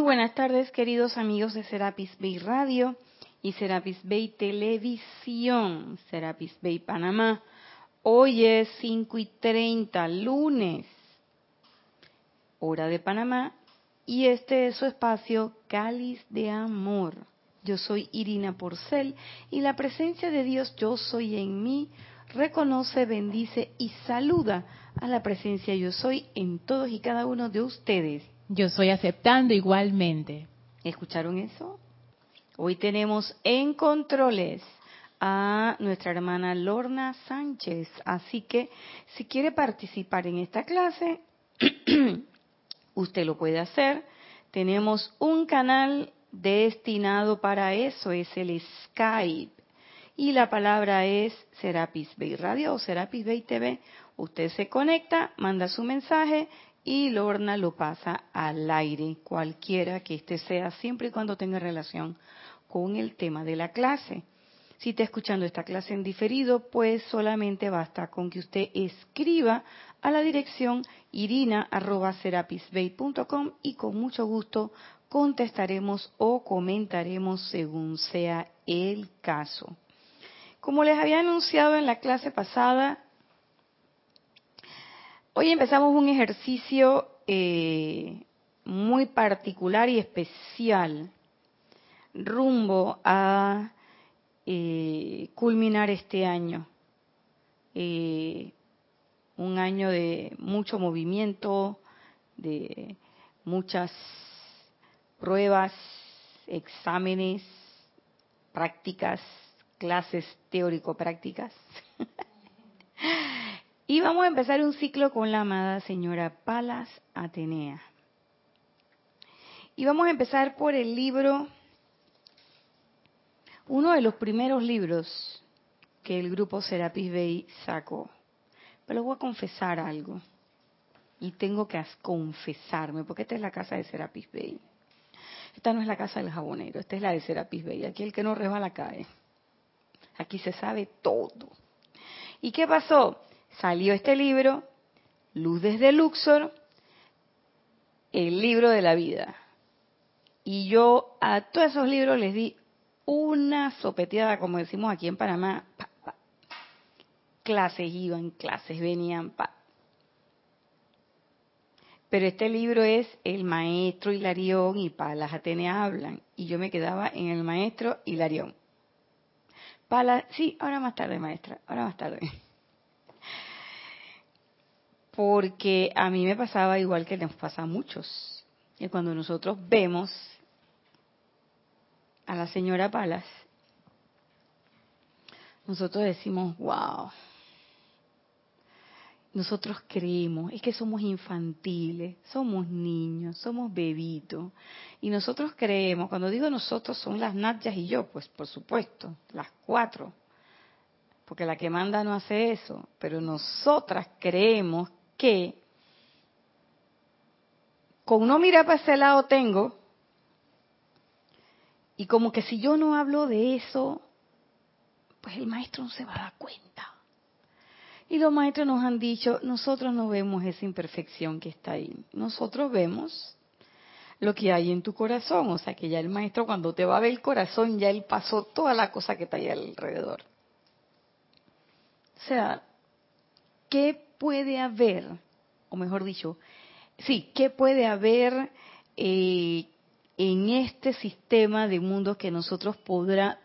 Muy buenas tardes, queridos amigos de Serapis Bay Radio y Serapis Bay Televisión, Serapis Bay Panamá. Hoy es 5 y 30, lunes, hora de Panamá, y este es su espacio Cáliz de Amor. Yo soy Irina Porcel y la presencia de Dios Yo Soy en mí reconoce, bendice y saluda a la presencia Yo Soy en todos y cada uno de ustedes. Yo soy aceptando igualmente. ¿Escucharon eso? Hoy tenemos en controles a nuestra hermana Lorna Sánchez. Así que si quiere participar en esta clase, usted lo puede hacer. Tenemos un canal destinado para eso, es el Skype. Y la palabra es Serapis Bay Radio o Serapis Bay TV. Usted se conecta, manda su mensaje y Lorna lo pasa al aire, cualquiera que este sea, siempre y cuando tenga relación con el tema de la clase. Si está escuchando esta clase en diferido, pues solamente basta con que usted escriba a la dirección irina.serapisbay.com y con mucho gusto contestaremos o comentaremos según sea el caso. Como les había anunciado en la clase pasada, hoy empezamos un ejercicio eh, muy particular y especial rumbo a eh, culminar este año. Eh, un año de mucho movimiento, de muchas pruebas, exámenes, prácticas, clases teórico-prácticas. y vamos a empezar un ciclo con la amada señora Palas Atenea. Y vamos a empezar por el libro uno de los primeros libros que el grupo Serapis Bay sacó. Pero voy a confesar algo. Y tengo que confesarme, porque esta es la casa de Serapis Bay. Esta no es la casa del jabonero, esta es la de Serapis Bay. Aquí el que no resbala cae. Aquí se sabe todo. ¿Y qué pasó? Salió este libro, Luz desde Luxor, el libro de la vida. Y yo a todos esos libros les di una sopeteada, como decimos aquí en Panamá. Clases iban, clases venían. Pero este libro es El Maestro Hilarión y Palas Ateneas hablan. Y yo me quedaba en el Maestro Hilarión. Palas, sí, ahora más tarde, maestra, ahora más tarde. Porque a mí me pasaba igual que nos pasa a muchos. Y cuando nosotros vemos a la señora Palas, nosotros decimos, wow, nosotros creemos, es que somos infantiles, somos niños, somos bebitos, y nosotros creemos, cuando digo nosotros son las Natyas y yo, pues por supuesto, las cuatro, porque la que manda no hace eso, pero nosotras creemos que con no mirar para ese lado tengo, y como que si yo no hablo de eso, pues el maestro no se va a dar cuenta. Y los maestros nos han dicho, nosotros no vemos esa imperfección que está ahí. Nosotros vemos lo que hay en tu corazón. O sea que ya el maestro cuando te va a ver el corazón, ya él pasó toda la cosa que está ahí alrededor. O sea, ¿qué puede haber? O mejor dicho, sí, ¿qué puede haber eh, en este sistema de mundos que nosotros podrá,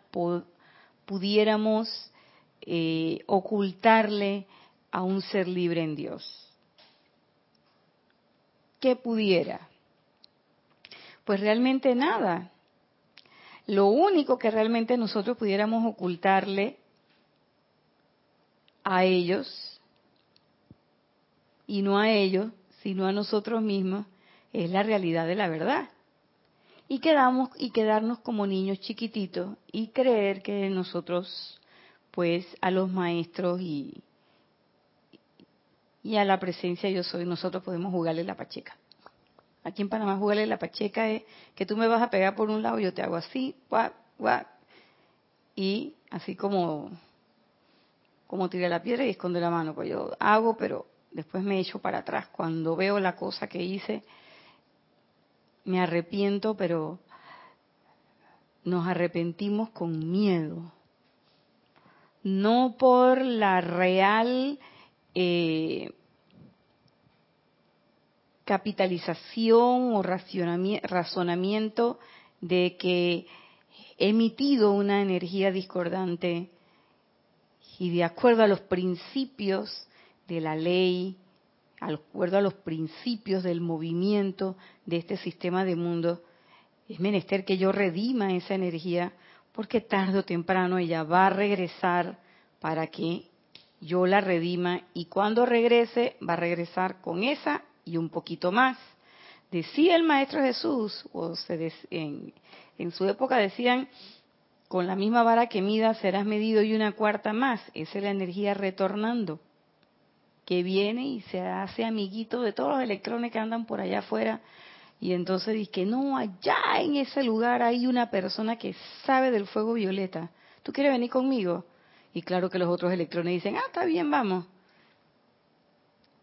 pudiéramos eh, ocultarle a un ser libre en Dios. ¿Qué pudiera? Pues realmente nada. Lo único que realmente nosotros pudiéramos ocultarle a ellos, y no a ellos, sino a nosotros mismos, es la realidad de la verdad. Y quedamos y quedarnos como niños chiquititos y creer que nosotros pues a los maestros y y a la presencia yo soy nosotros podemos jugarle la pacheca. Aquí en Panamá jugarle la pacheca es que tú me vas a pegar por un lado yo te hago así guac, guac, y así como como tiré la piedra y esconde la mano. Pues yo hago pero después me echo para atrás cuando veo la cosa que hice me arrepiento, pero nos arrepentimos con miedo. No por la real eh, capitalización o razonamiento de que he emitido una energía discordante y de acuerdo a los principios de la ley, de acuerdo a los principios del movimiento de este sistema de mundo, es menester que yo redima esa energía porque tarde o temprano ella va a regresar para que yo la redima y cuando regrese va a regresar con esa y un poquito más. Decía el Maestro Jesús, o se en, en su época decían, con la misma vara que mida serás medido y una cuarta más. Esa es la energía retornando, que viene y se hace amiguito de todos los electrones que andan por allá afuera. Y entonces dice que no, allá en ese lugar hay una persona que sabe del fuego violeta. ¿Tú quieres venir conmigo? Y claro que los otros electrones dicen, ah, está bien, vamos.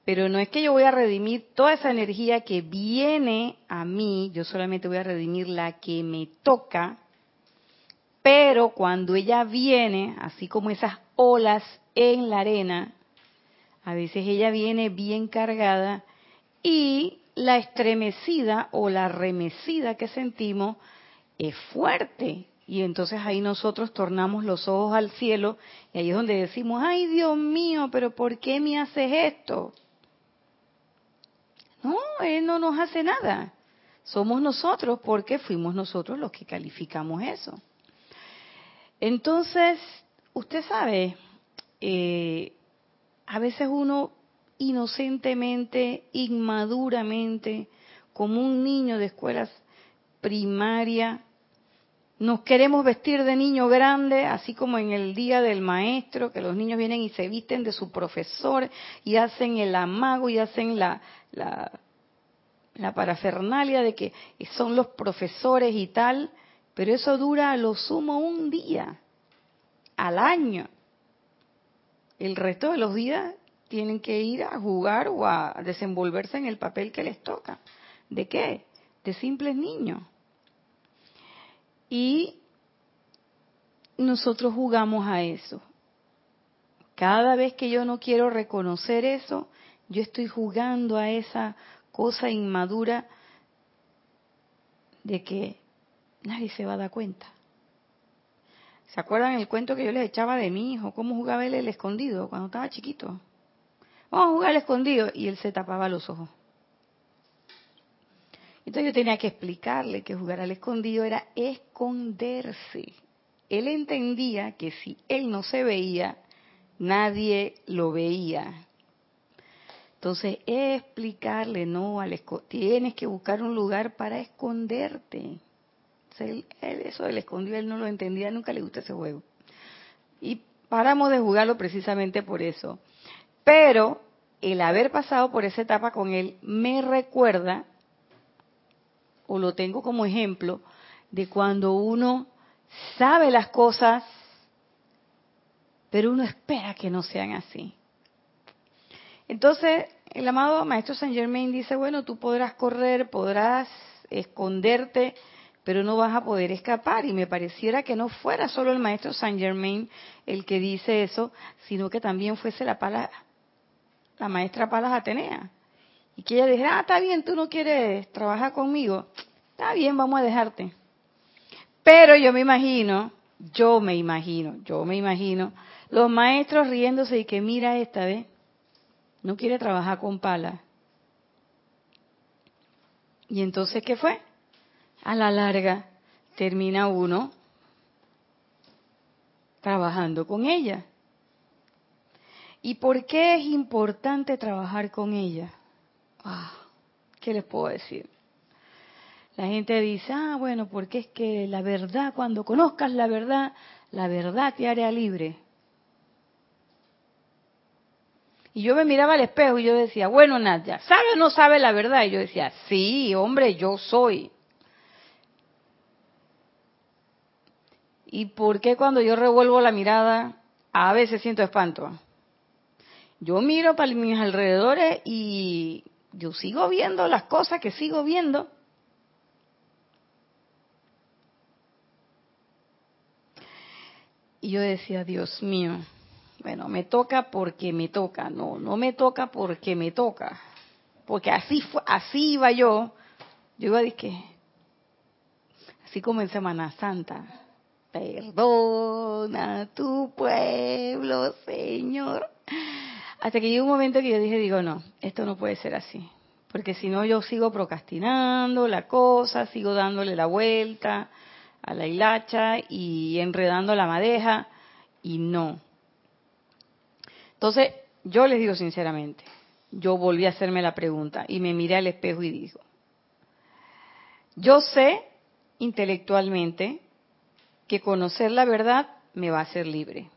Pero no es que yo voy a redimir toda esa energía que viene a mí, yo solamente voy a redimir la que me toca, pero cuando ella viene, así como esas olas en la arena, a veces ella viene bien cargada y la estremecida o la remecida que sentimos es fuerte. Y entonces ahí nosotros tornamos los ojos al cielo y ahí es donde decimos, ay Dios mío, pero ¿por qué me haces esto? No, Él no nos hace nada. Somos nosotros porque fuimos nosotros los que calificamos eso. Entonces, usted sabe, eh, a veces uno inocentemente, inmaduramente, como un niño de escuelas primaria, nos queremos vestir de niño grande, así como en el día del maestro, que los niños vienen y se visten de su profesor y hacen el amago y hacen la, la, la parafernalia de que son los profesores y tal, pero eso dura a lo sumo un día al año. El resto de los días tienen que ir a jugar o a desenvolverse en el papel que les toca. ¿De qué? De simples niños. Y nosotros jugamos a eso. Cada vez que yo no quiero reconocer eso, yo estoy jugando a esa cosa inmadura de que nadie se va a dar cuenta. ¿Se acuerdan el cuento que yo les echaba de mi hijo? ¿Cómo jugaba él el escondido cuando estaba chiquito? Vamos a jugar al escondido y él se tapaba los ojos. Entonces yo tenía que explicarle que jugar al escondido era esconderse. Él entendía que si él no se veía, nadie lo veía. Entonces, explicarle, no, al tienes que buscar un lugar para esconderte. Eso del escondido él no lo entendía, nunca le gustó ese juego. Y paramos de jugarlo precisamente por eso. Pero el haber pasado por esa etapa con él me recuerda o lo tengo como ejemplo de cuando uno sabe las cosas, pero uno espera que no sean así. Entonces, el amado Maestro Saint Germain dice, bueno, tú podrás correr, podrás esconderte, pero no vas a poder escapar. Y me pareciera que no fuera solo el Maestro Saint Germain el que dice eso, sino que también fuese la, pala, la Maestra Palas Atenea y que ella dijera, ah, está bien, tú no quieres trabajar conmigo, está bien, vamos a dejarte. Pero yo me imagino, yo me imagino, yo me imagino, los maestros riéndose y que mira esta vez, no quiere trabajar con pala. Y entonces, ¿qué fue? A la larga, termina uno trabajando con ella. ¿Y por qué es importante trabajar con ella? Ah, ¿Qué les puedo decir? La gente dice, ah, bueno, porque es que la verdad, cuando conozcas la verdad, la verdad te hará libre. Y yo me miraba al espejo y yo decía, bueno, Nadia, ¿sabe o no sabe la verdad? Y yo decía, sí, hombre, yo soy. ¿Y por qué cuando yo revuelvo la mirada a veces siento espanto? Yo miro para mis alrededores y yo sigo viendo las cosas que sigo viendo. Y yo decía, Dios mío, bueno, me toca porque me toca, no, no me toca porque me toca. Porque así así iba yo. Yo iba a decir así como en Semana Santa perdona tu pueblo, Señor. Hasta que llegó un momento que yo dije, digo, no, esto no puede ser así. Porque si no, yo sigo procrastinando la cosa, sigo dándole la vuelta a la hilacha y enredando la madeja, y no. Entonces, yo les digo sinceramente, yo volví a hacerme la pregunta y me miré al espejo y digo, yo sé intelectualmente que conocer la verdad me va a hacer libre.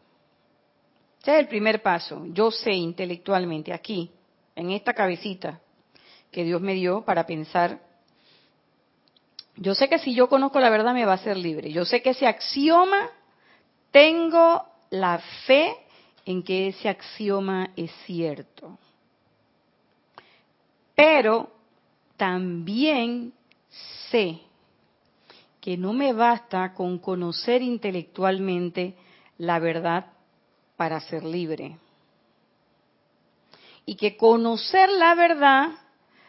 Ese es el primer paso. Yo sé intelectualmente aquí, en esta cabecita que Dios me dio para pensar. Yo sé que si yo conozco la verdad me va a hacer libre. Yo sé que ese axioma, tengo la fe en que ese axioma es cierto. Pero también sé que no me basta con conocer intelectualmente la verdad para ser libre. Y que conocer la verdad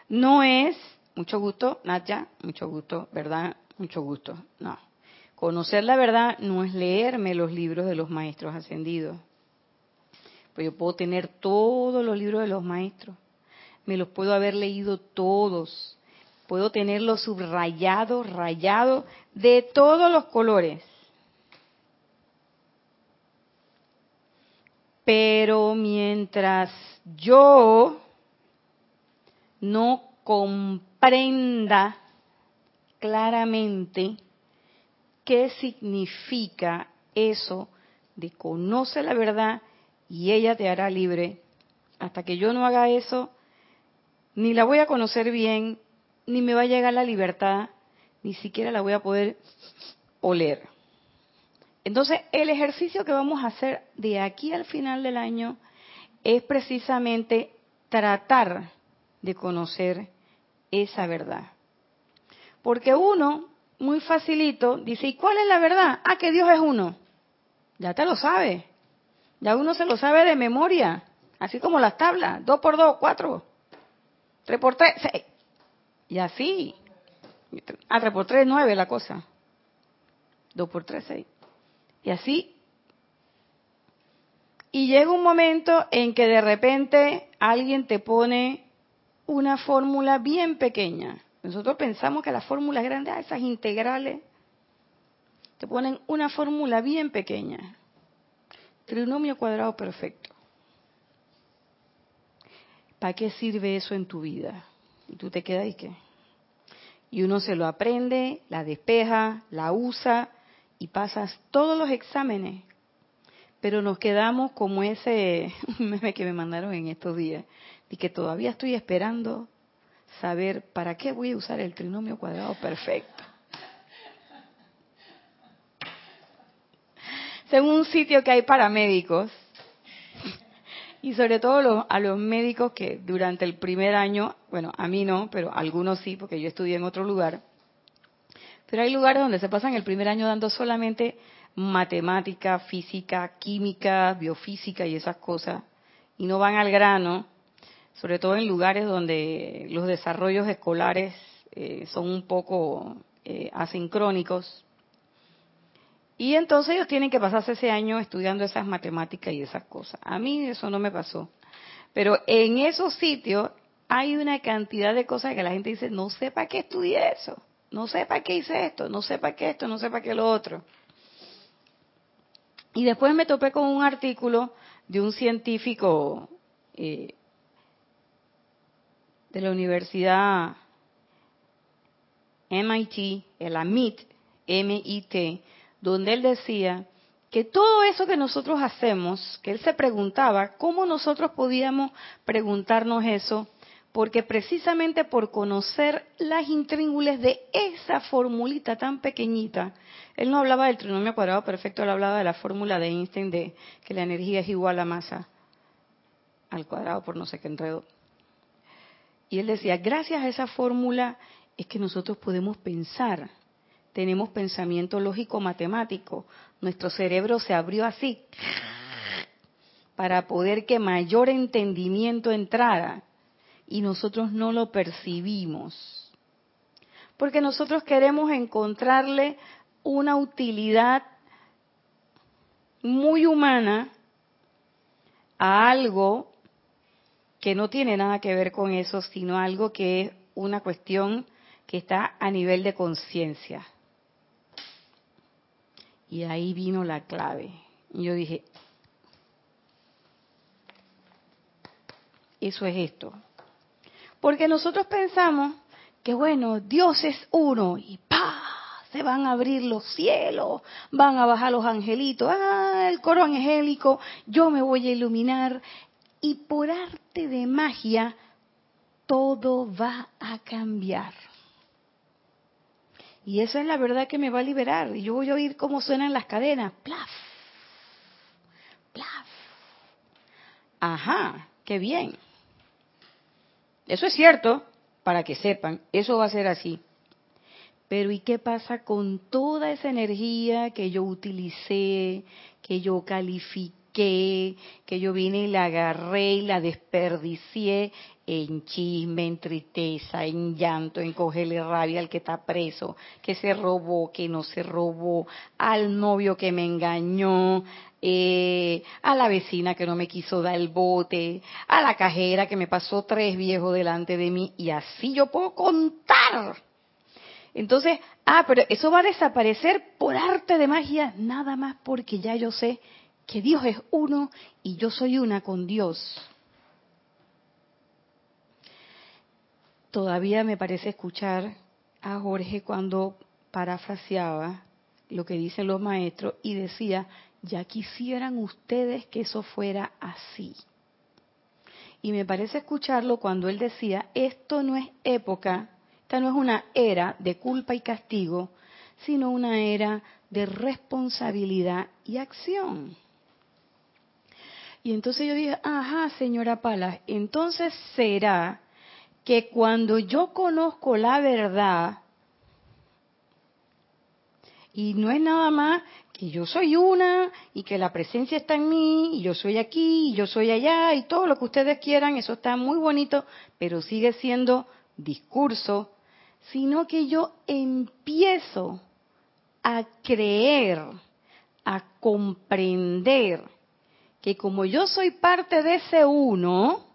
no es, mucho gusto, Nacha, mucho gusto, ¿verdad? Mucho gusto. No. Conocer la verdad no es leerme los libros de los maestros ascendidos. Pues yo puedo tener todos los libros de los maestros. Me los puedo haber leído todos. Puedo tenerlos subrayados, rayados, de todos los colores. Pero mientras yo no comprenda claramente qué significa eso de conoce la verdad y ella te hará libre, hasta que yo no haga eso, ni la voy a conocer bien, ni me va a llegar la libertad, ni siquiera la voy a poder oler. Entonces, el ejercicio que vamos a hacer de aquí al final del año es precisamente tratar de conocer esa verdad. Porque uno, muy facilito, dice, ¿y cuál es la verdad? Ah, que Dios es uno. Ya te lo sabe. Ya uno se lo sabe de memoria. Así como las tablas. Dos por dos, cuatro. Tres por tres, seis. Y así. Ah, tres por tres, nueve la cosa. Dos por tres, seis. Y así. Y llega un momento en que de repente alguien te pone una fórmula bien pequeña. Nosotros pensamos que las fórmulas grandes, ah, esas integrales, te ponen una fórmula bien pequeña. Trinomio cuadrado perfecto. ¿Para qué sirve eso en tu vida? Y tú te quedas y qué. Y uno se lo aprende, la despeja, la usa y pasas todos los exámenes, pero nos quedamos como ese meme que me mandaron en estos días, y que todavía estoy esperando saber para qué voy a usar el trinomio cuadrado perfecto. Según un sitio que hay para médicos, y sobre todo a los médicos que durante el primer año, bueno, a mí no, pero algunos sí, porque yo estudié en otro lugar, pero hay lugares donde se pasan el primer año dando solamente matemática, física, química, biofísica y esas cosas, y no van al grano, sobre todo en lugares donde los desarrollos escolares eh, son un poco eh, asincrónicos. Y entonces ellos tienen que pasarse ese año estudiando esas matemáticas y esas cosas. A mí eso no me pasó. Pero en esos sitios hay una cantidad de cosas que la gente dice, no sé para qué estudié eso no sé para qué hice esto, no sé para qué esto, no sé para qué lo otro. Y después me topé con un artículo de un científico eh, de la Universidad MIT, el AMIT, M-I-T, donde él decía que todo eso que nosotros hacemos, que él se preguntaba, ¿cómo nosotros podíamos preguntarnos eso? porque precisamente por conocer las intríngules de esa formulita tan pequeñita, él no hablaba del trinomio cuadrado perfecto, él hablaba de la fórmula de Einstein de que la energía es igual a masa al cuadrado por no sé qué enredo. Y él decía, gracias a esa fórmula es que nosotros podemos pensar, tenemos pensamiento lógico matemático. Nuestro cerebro se abrió así para poder que mayor entendimiento entrara y nosotros no lo percibimos. Porque nosotros queremos encontrarle una utilidad muy humana a algo que no tiene nada que ver con eso, sino algo que es una cuestión que está a nivel de conciencia. Y ahí vino la clave. Y yo dije, eso es esto. Porque nosotros pensamos que, bueno, Dios es uno y ¡pa! Se van a abrir los cielos, van a bajar los angelitos, ¡ah! El coro angélico, yo me voy a iluminar. Y por arte de magia, todo va a cambiar. Y esa es la verdad que me va a liberar. Y yo voy a oír cómo suenan las cadenas. Plaf. Plaf. Ajá, qué bien. Eso es cierto, para que sepan, eso va a ser así. Pero ¿y qué pasa con toda esa energía que yo utilicé, que yo califiqué? que yo vine y la agarré y la desperdicié en chisme, en tristeza, en llanto, en cogerle rabia al que está preso, que se robó, que no se robó, al novio que me engañó, eh, a la vecina que no me quiso dar el bote, a la cajera que me pasó tres viejos delante de mí y así yo puedo contar. Entonces, ah, pero eso va a desaparecer por arte de magia, nada más porque ya yo sé que Dios es uno y yo soy una con Dios. Todavía me parece escuchar a Jorge cuando parafraseaba lo que dicen los maestros y decía, ya quisieran ustedes que eso fuera así. Y me parece escucharlo cuando él decía, esto no es época, esta no es una era de culpa y castigo, sino una era de responsabilidad y acción. Y entonces yo dije, ajá, señora Palas, entonces será que cuando yo conozco la verdad, y no es nada más que yo soy una y que la presencia está en mí y yo soy aquí y yo soy allá y todo lo que ustedes quieran, eso está muy bonito, pero sigue siendo discurso, sino que yo empiezo a creer, a comprender que como yo soy parte de ese uno,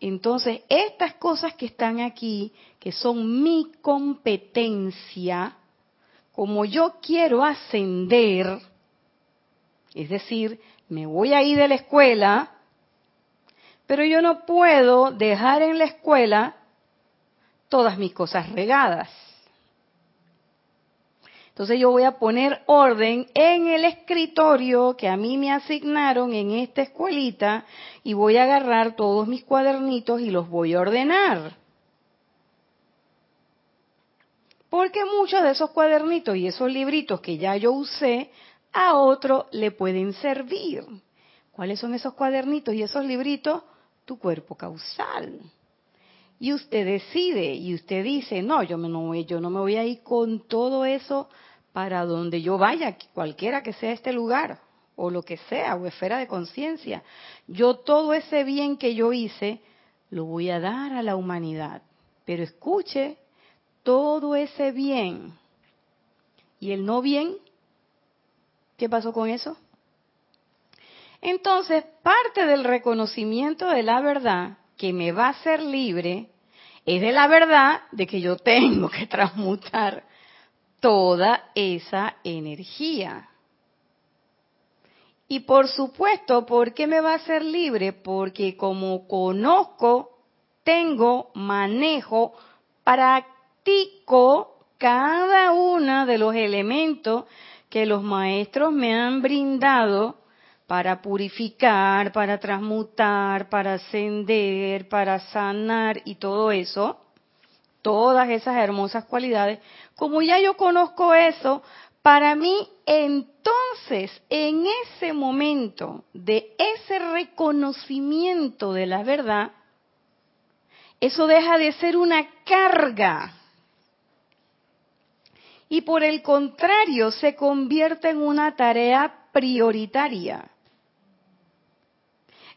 entonces estas cosas que están aquí, que son mi competencia, como yo quiero ascender, es decir, me voy a ir de la escuela, pero yo no puedo dejar en la escuela todas mis cosas regadas. Entonces yo voy a poner orden en el escritorio que a mí me asignaron en esta escuelita y voy a agarrar todos mis cuadernitos y los voy a ordenar. Porque muchos de esos cuadernitos y esos libritos que ya yo usé, a otro le pueden servir. ¿Cuáles son esos cuadernitos y esos libritos? Tu cuerpo causal. Y usted decide y usted dice, no, yo, no, yo no me voy a ir con todo eso para donde yo vaya, cualquiera que sea este lugar, o lo que sea, o esfera de conciencia. Yo todo ese bien que yo hice, lo voy a dar a la humanidad. Pero escuche, todo ese bien y el no bien, ¿qué pasó con eso? Entonces, parte del reconocimiento de la verdad que me va a hacer libre es de la verdad de que yo tengo que transmutar toda esa energía. Y por supuesto, ¿por qué me va a ser libre? Porque como conozco, tengo, manejo, practico cada uno de los elementos que los maestros me han brindado para purificar, para transmutar, para ascender, para sanar y todo eso, todas esas hermosas cualidades, como ya yo conozco eso, para mí entonces, en ese momento de ese reconocimiento de la verdad, eso deja de ser una carga y por el contrario se convierte en una tarea prioritaria.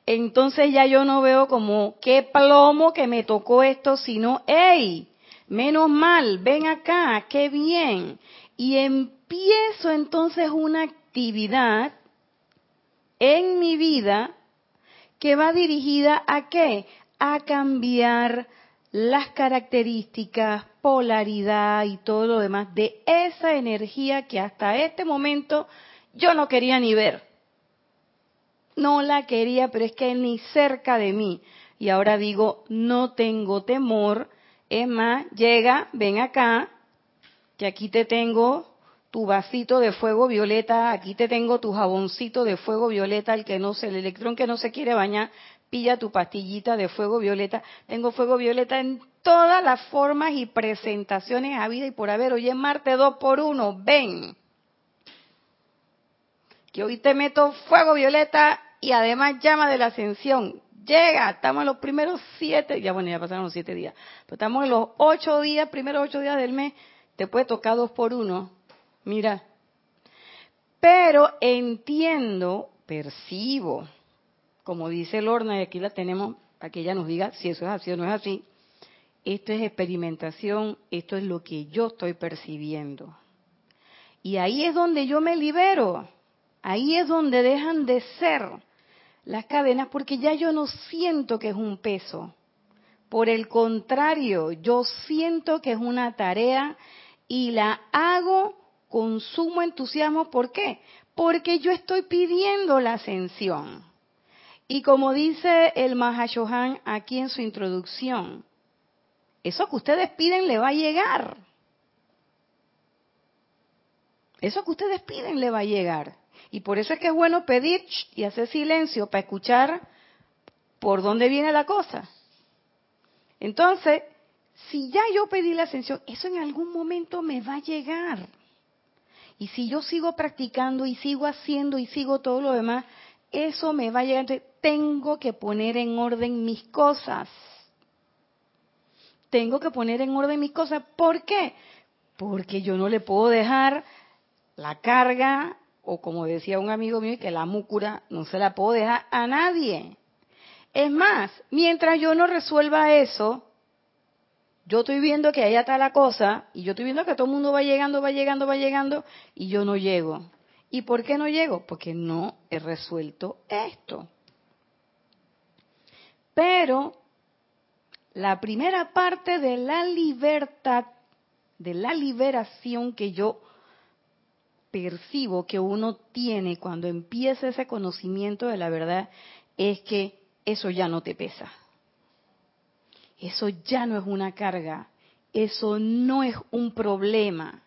Entonces ya yo no veo como qué plomo que me tocó esto, sino, hey, menos mal, ven acá, qué bien. Y empiezo entonces una actividad en mi vida que va dirigida a qué? A cambiar las características, polaridad y todo lo demás de esa energía que hasta este momento yo no quería ni ver. No la quería, pero es que ni cerca de mí. Y ahora digo, no tengo temor. Es más, llega, ven acá, que aquí te tengo tu vasito de fuego violeta, aquí te tengo tu jaboncito de fuego violeta, el que no se, el electrón que no se quiere bañar, pilla tu pastillita de fuego violeta. Tengo fuego violeta en todas las formas y presentaciones a vida y por haber. Oye, Marte dos por uno, ven. Que hoy te meto fuego violeta y además llama de la ascensión. Llega, estamos en los primeros siete, ya bueno, ya pasaron los siete días, pero estamos en los ocho días, primeros ocho días del mes, te puede tocar dos por uno. Mira. Pero entiendo, percibo, como dice Lorna, y aquí la tenemos para que ella nos diga si eso es así o no es así, esto es experimentación, esto es lo que yo estoy percibiendo. Y ahí es donde yo me libero, ahí es donde dejan de ser las cadenas porque ya yo no siento que es un peso. Por el contrario, yo siento que es una tarea y la hago con sumo entusiasmo. ¿Por qué? Porque yo estoy pidiendo la ascensión. Y como dice el Mahashohan aquí en su introducción, eso que ustedes piden le va a llegar. Eso que ustedes piden le va a llegar. Y por eso es que es bueno pedir y hacer silencio para escuchar por dónde viene la cosa. Entonces, si ya yo pedí la ascensión, eso en algún momento me va a llegar. Y si yo sigo practicando y sigo haciendo y sigo todo lo demás, eso me va a llegar. Entonces, tengo que poner en orden mis cosas. Tengo que poner en orden mis cosas. ¿Por qué? Porque yo no le puedo dejar la carga, o como decía un amigo mío, que la múcura no se la puedo dejar a nadie. Es más, mientras yo no resuelva eso, yo estoy viendo que allá está la cosa, y yo estoy viendo que todo el mundo va llegando, va llegando, va llegando, y yo no llego. ¿Y por qué no llego? Porque no he resuelto esto. Pero la primera parte de la libertad, de la liberación que yo percibo que uno tiene cuando empieza ese conocimiento de la verdad, es que eso ya no te pesa. Eso ya no es una carga. Eso no es un problema.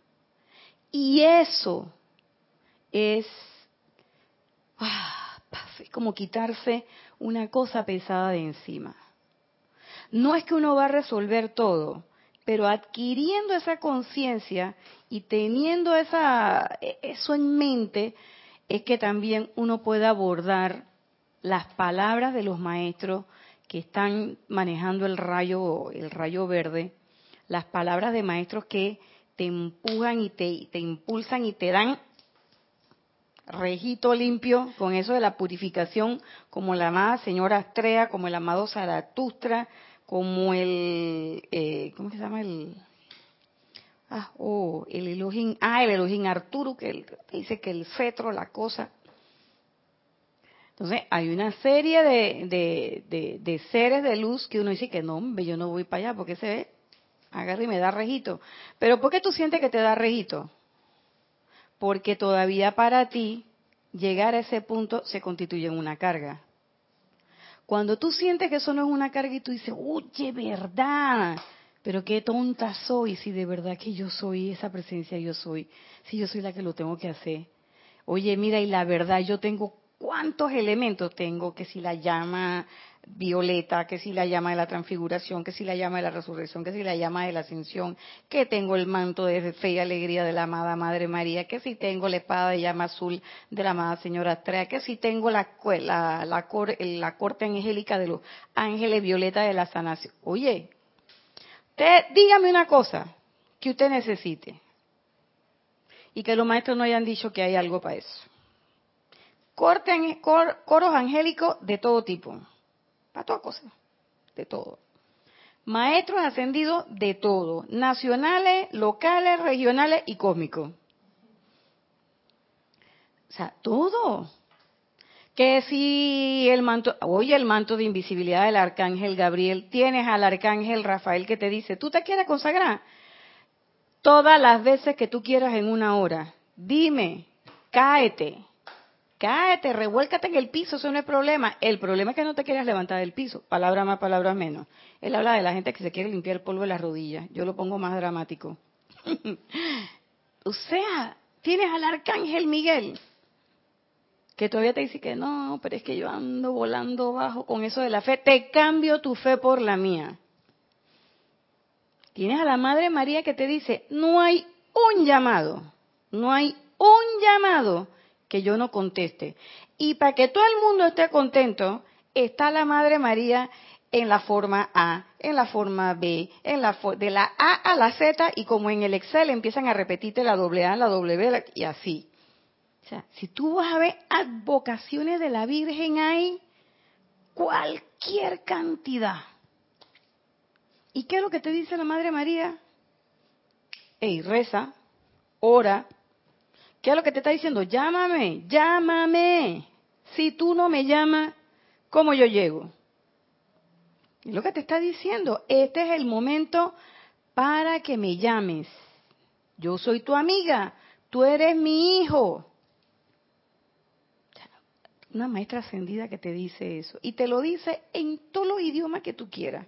Y eso es ah, como quitarse una cosa pesada de encima. No es que uno va a resolver todo, pero adquiriendo esa conciencia y teniendo esa, eso en mente, es que también uno puede abordar las palabras de los maestros que están manejando el rayo, el rayo verde, las palabras de maestros que te empujan y te, te impulsan y te dan rejito limpio con eso de la purificación, como la amada señora Astrea, como el amado Zaratustra, como el, eh, ¿cómo se llama el? Ah, oh, el Elohim, ah, el Arturo, que dice que el cetro, la cosa. Entonces, hay una serie de, de, de, seres de luz que uno dice que no, yo no voy para allá porque se ve, agarra y me da rejito. Pero ¿por qué tú sientes que te da rejito? porque todavía para ti llegar a ese punto se constituye en una carga. Cuando tú sientes que eso no es una carga y tú dices, oye, verdad, pero qué tonta soy si de verdad que yo soy esa presencia, yo soy, si yo soy la que lo tengo que hacer. Oye, mira, y la verdad, yo tengo cuántos elementos tengo, que si la llama violeta, que si la llama de la transfiguración, que si la llama de la resurrección, que si la llama de la ascensión, que tengo el manto de fe y alegría de la amada Madre María, que si tengo la espada de llama azul de la amada Señora Astrea, que si tengo la, la, la, la corte angélica de los ángeles violeta de la sanación. Oye, dígame una cosa que usted necesite. y que los maestros no hayan dicho que hay algo para eso. Corten, coros angélicos de todo tipo, para todas cosas, de todo. Maestros ascendidos de todo, nacionales, locales, regionales y cósmicos. O sea, todo. Que si el manto, oye, el manto de invisibilidad del arcángel Gabriel, tienes al arcángel Rafael que te dice, ¿tú te quieres consagrar? Todas las veces que tú quieras en una hora. Dime, cáete, cáete, revuélcate en el piso, eso no es problema. El problema es que no te quieras levantar del piso, palabra más, palabra menos. Él habla de la gente que se quiere limpiar el polvo de las rodillas, yo lo pongo más dramático. o sea, tienes al arcángel Miguel, que todavía te dice que no, pero es que yo ando volando bajo con eso de la fe, te cambio tu fe por la mía. Tienes a la Madre María que te dice, no hay un llamado, no hay un llamado que yo no conteste. Y para que todo el mundo esté contento, está la Madre María en la forma A, en la forma B, en la de la A a la Z y como en el Excel empiezan a repetirte la doble A, la B y así. O sea, si tú vas a ver advocaciones de la Virgen hay cualquier cantidad. ¿Y qué es lo que te dice la Madre María? Ey, reza, ora. ¿Qué es lo que te está diciendo? Llámame, llámame. Si tú no me llamas, ¿cómo yo llego? Es lo que te está diciendo. Este es el momento para que me llames. Yo soy tu amiga, tú eres mi hijo. Una maestra ascendida que te dice eso. Y te lo dice en todos los idiomas que tú quieras.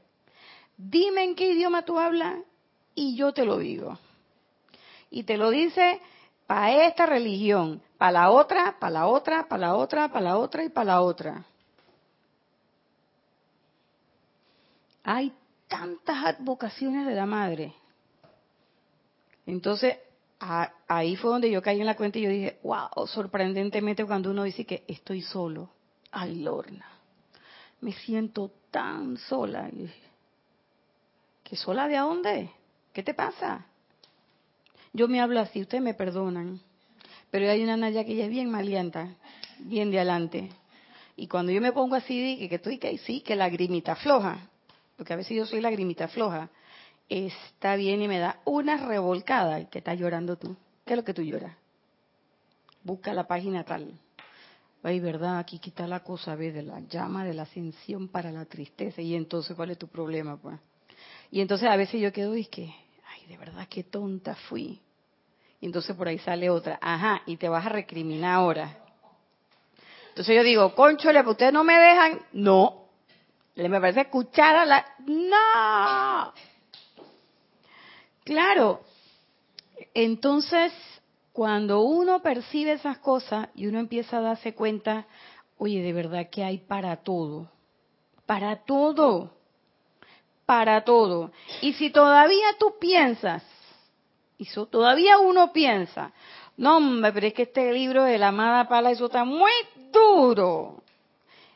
Dime en qué idioma tú hablas y yo te lo digo. Y te lo dice para esta religión, para la otra, para la otra, para la otra, para la otra y para la otra. Hay tantas advocaciones de la madre. Entonces, ahí fue donde yo caí en la cuenta y yo dije, wow, sorprendentemente cuando uno dice que estoy solo, ay Lorna, me siento tan sola. ¿Qué sola de a dónde? ¿Qué te pasa? Yo me hablo así, ustedes me perdonan, pero hay una Naya que ella es bien malienta, bien de adelante. Y cuando yo me pongo así, dije que estoy que sí, que lagrimita floja, porque a veces yo soy lagrimita floja, está bien y me da una revolcada. que estás llorando tú? ¿Qué es lo que tú lloras? Busca la página tal. Ay, verdad, aquí quita la cosa, ve, de la llama de la ascensión para la tristeza. Y entonces, ¿cuál es tu problema, pues? Y entonces a veces yo quedo y que, ay, de verdad, qué tonta fui. Entonces por ahí sale otra, ajá, y te vas a recriminar ahora. Entonces yo digo, conchole, ¿ustedes no me dejan? No. Le me parece escuchar a la... No. Claro. Entonces, cuando uno percibe esas cosas y uno empieza a darse cuenta, oye, de verdad que hay para todo. Para todo. Para todo. Y si todavía tú piensas, y todavía uno piensa, no, hombre, pero es que este libro de la amada Pala, eso está muy duro.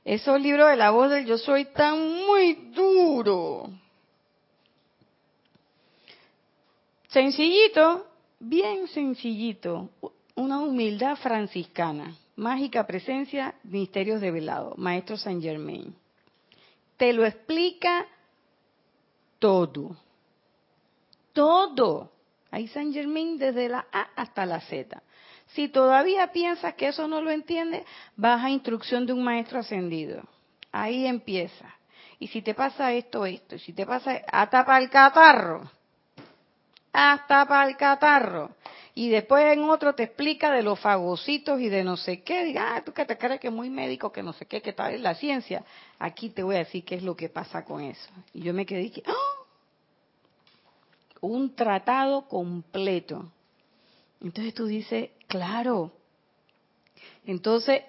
Esos libros de la voz del yo soy tan muy duro. Sencillito, bien sencillito, una humildad franciscana, mágica presencia, misterios de velado, maestro Saint Germain. Te lo explica todo, todo. Hay Saint Germain desde la A hasta la Z. Si todavía piensas que eso no lo entiende, vas a instrucción de un maestro ascendido. Ahí empieza. Y si te pasa esto, esto, y si te pasa, hasta para el catarro hasta para el catarro. Y después en otro te explica de los fagocitos y de no sé qué. Diga, ah, tú que te crees que es muy médico, que no sé qué, que tal es la ciencia. Aquí te voy a decir qué es lo que pasa con eso. Y yo me quedé que, ¡ah! Un tratado completo. Entonces tú dices, claro. Entonces,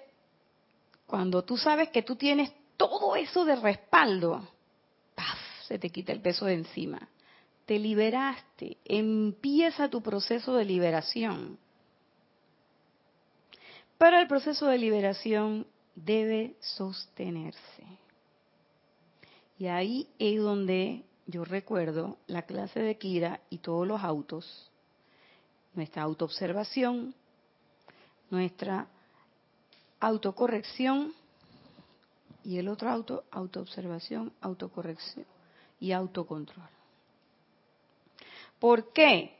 cuando tú sabes que tú tienes todo eso de respaldo, ¡paf! se te quita el peso de encima te liberaste, empieza tu proceso de liberación. Pero el proceso de liberación debe sostenerse. Y ahí es donde yo recuerdo la clase de Kira y todos los autos, nuestra autoobservación, nuestra autocorrección y el otro auto, autoobservación, autocorrección y autocontrol. ¿Por qué?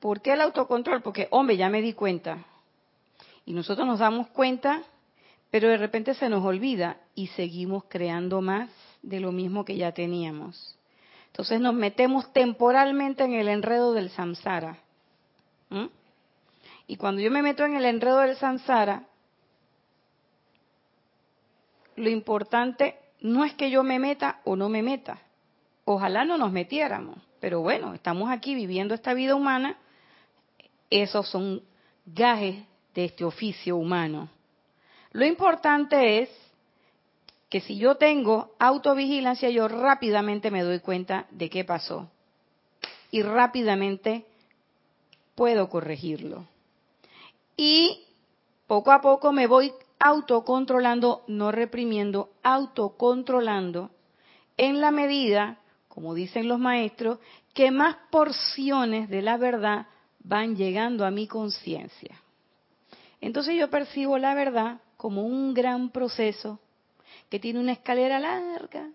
¿Por qué el autocontrol? Porque, hombre, ya me di cuenta. Y nosotros nos damos cuenta, pero de repente se nos olvida y seguimos creando más de lo mismo que ya teníamos. Entonces nos metemos temporalmente en el enredo del samsara. Y cuando yo me meto en el enredo del samsara, lo importante no es que yo me meta o no me meta. Ojalá no nos metiéramos, pero bueno, estamos aquí viviendo esta vida humana. Esos son gajes de este oficio humano. Lo importante es que si yo tengo autovigilancia, yo rápidamente me doy cuenta de qué pasó y rápidamente puedo corregirlo. Y poco a poco me voy autocontrolando, no reprimiendo, autocontrolando, en la medida, como dicen los maestros, que más porciones de la verdad van llegando a mi conciencia. Entonces yo percibo la verdad como un gran proceso que tiene una escalera larga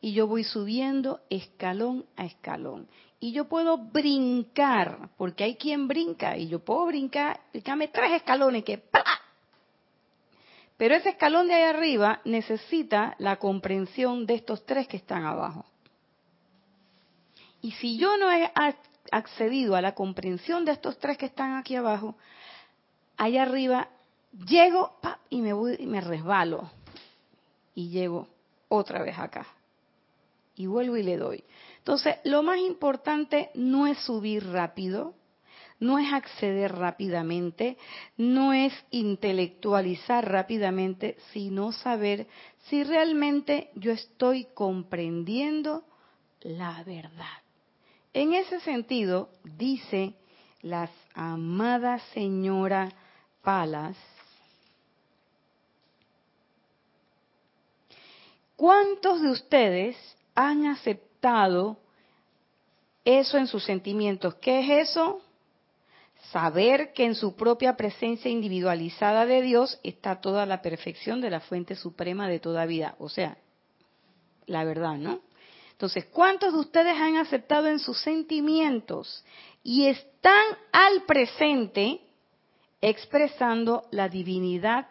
y yo voy subiendo escalón a escalón. Y yo puedo brincar, porque hay quien brinca, y yo puedo brincar, brincarme tres escalones que Pero ese escalón de ahí arriba necesita la comprensión de estos tres que están abajo. Y si yo no he accedido a la comprensión de estos tres que están aquí abajo, allá arriba llego y me voy y me resbalo y llego otra vez acá y vuelvo y le doy. Entonces, lo más importante no es subir rápido, no es acceder rápidamente, no es intelectualizar rápidamente, sino saber si realmente yo estoy comprendiendo la verdad. En ese sentido, dice la amada señora Palas, ¿cuántos de ustedes han aceptado eso en sus sentimientos. ¿Qué es eso? Saber que en su propia presencia individualizada de Dios está toda la perfección de la fuente suprema de toda vida. O sea, la verdad, ¿no? Entonces, ¿cuántos de ustedes han aceptado en sus sentimientos y están al presente expresando la divinidad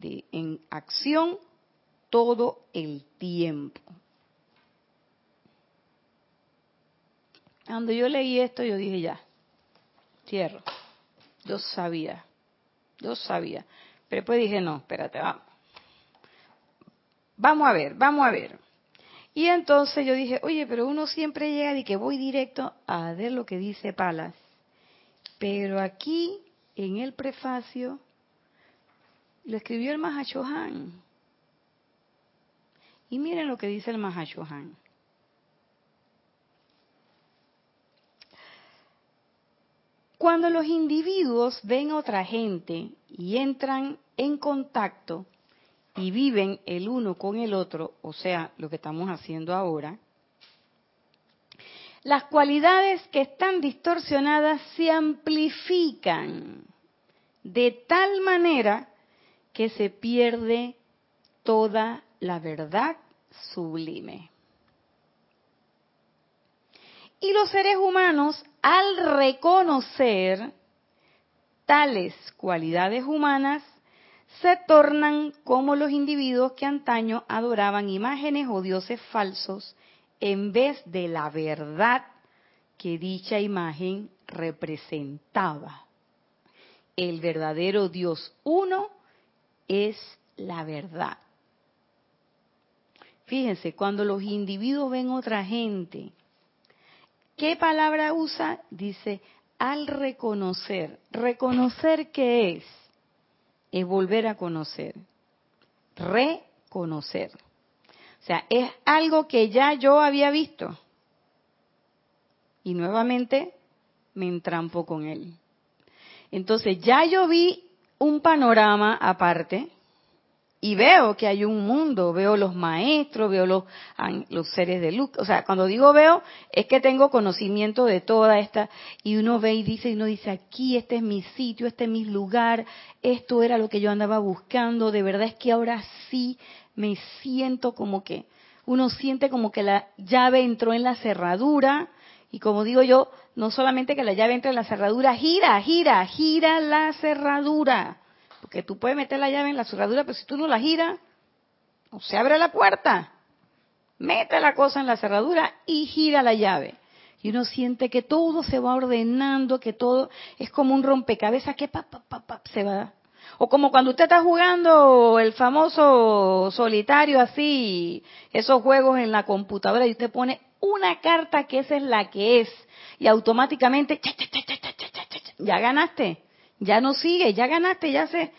en acción todo el tiempo? Cuando yo leí esto, yo dije, ya, cierro. Yo sabía, yo sabía. Pero después dije, no, espérate, vamos. Vamos a ver, vamos a ver. Y entonces yo dije, oye, pero uno siempre llega y que voy directo a ver lo que dice Palas. Pero aquí, en el prefacio, lo escribió el Mahashohan. Y miren lo que dice el Mahashohan. Cuando los individuos ven a otra gente y entran en contacto y viven el uno con el otro, o sea, lo que estamos haciendo ahora, las cualidades que están distorsionadas se amplifican de tal manera que se pierde toda la verdad sublime. Y los seres humanos, al reconocer tales cualidades humanas, se tornan como los individuos que antaño adoraban imágenes o dioses falsos en vez de la verdad que dicha imagen representaba. El verdadero Dios uno es la verdad. Fíjense, cuando los individuos ven otra gente ¿Qué palabra usa? Dice, al reconocer. ¿Reconocer qué es? Es volver a conocer. Reconocer. O sea, es algo que ya yo había visto. Y nuevamente me entrampo con él. Entonces ya yo vi un panorama aparte, y veo que hay un mundo, veo los maestros, veo los, los seres de luz. O sea, cuando digo veo, es que tengo conocimiento de toda esta, y uno ve y dice, y uno dice, aquí, este es mi sitio, este es mi lugar, esto era lo que yo andaba buscando, de verdad es que ahora sí me siento como que, uno siente como que la llave entró en la cerradura, y como digo yo, no solamente que la llave entra en la cerradura, gira, gira, gira la cerradura porque tú puedes meter la llave en la cerradura, pero si tú no la giras, no se abre la puerta. Mete la cosa en la cerradura y gira la llave. Y uno siente que todo se va ordenando, que todo es como un rompecabezas que pa, pa, pa, se va. O como cuando usted está jugando el famoso solitario así, esos juegos en la computadora y usted pone una carta que esa es la que es y automáticamente ya ganaste. Ya no sigue, ya ganaste, ya se,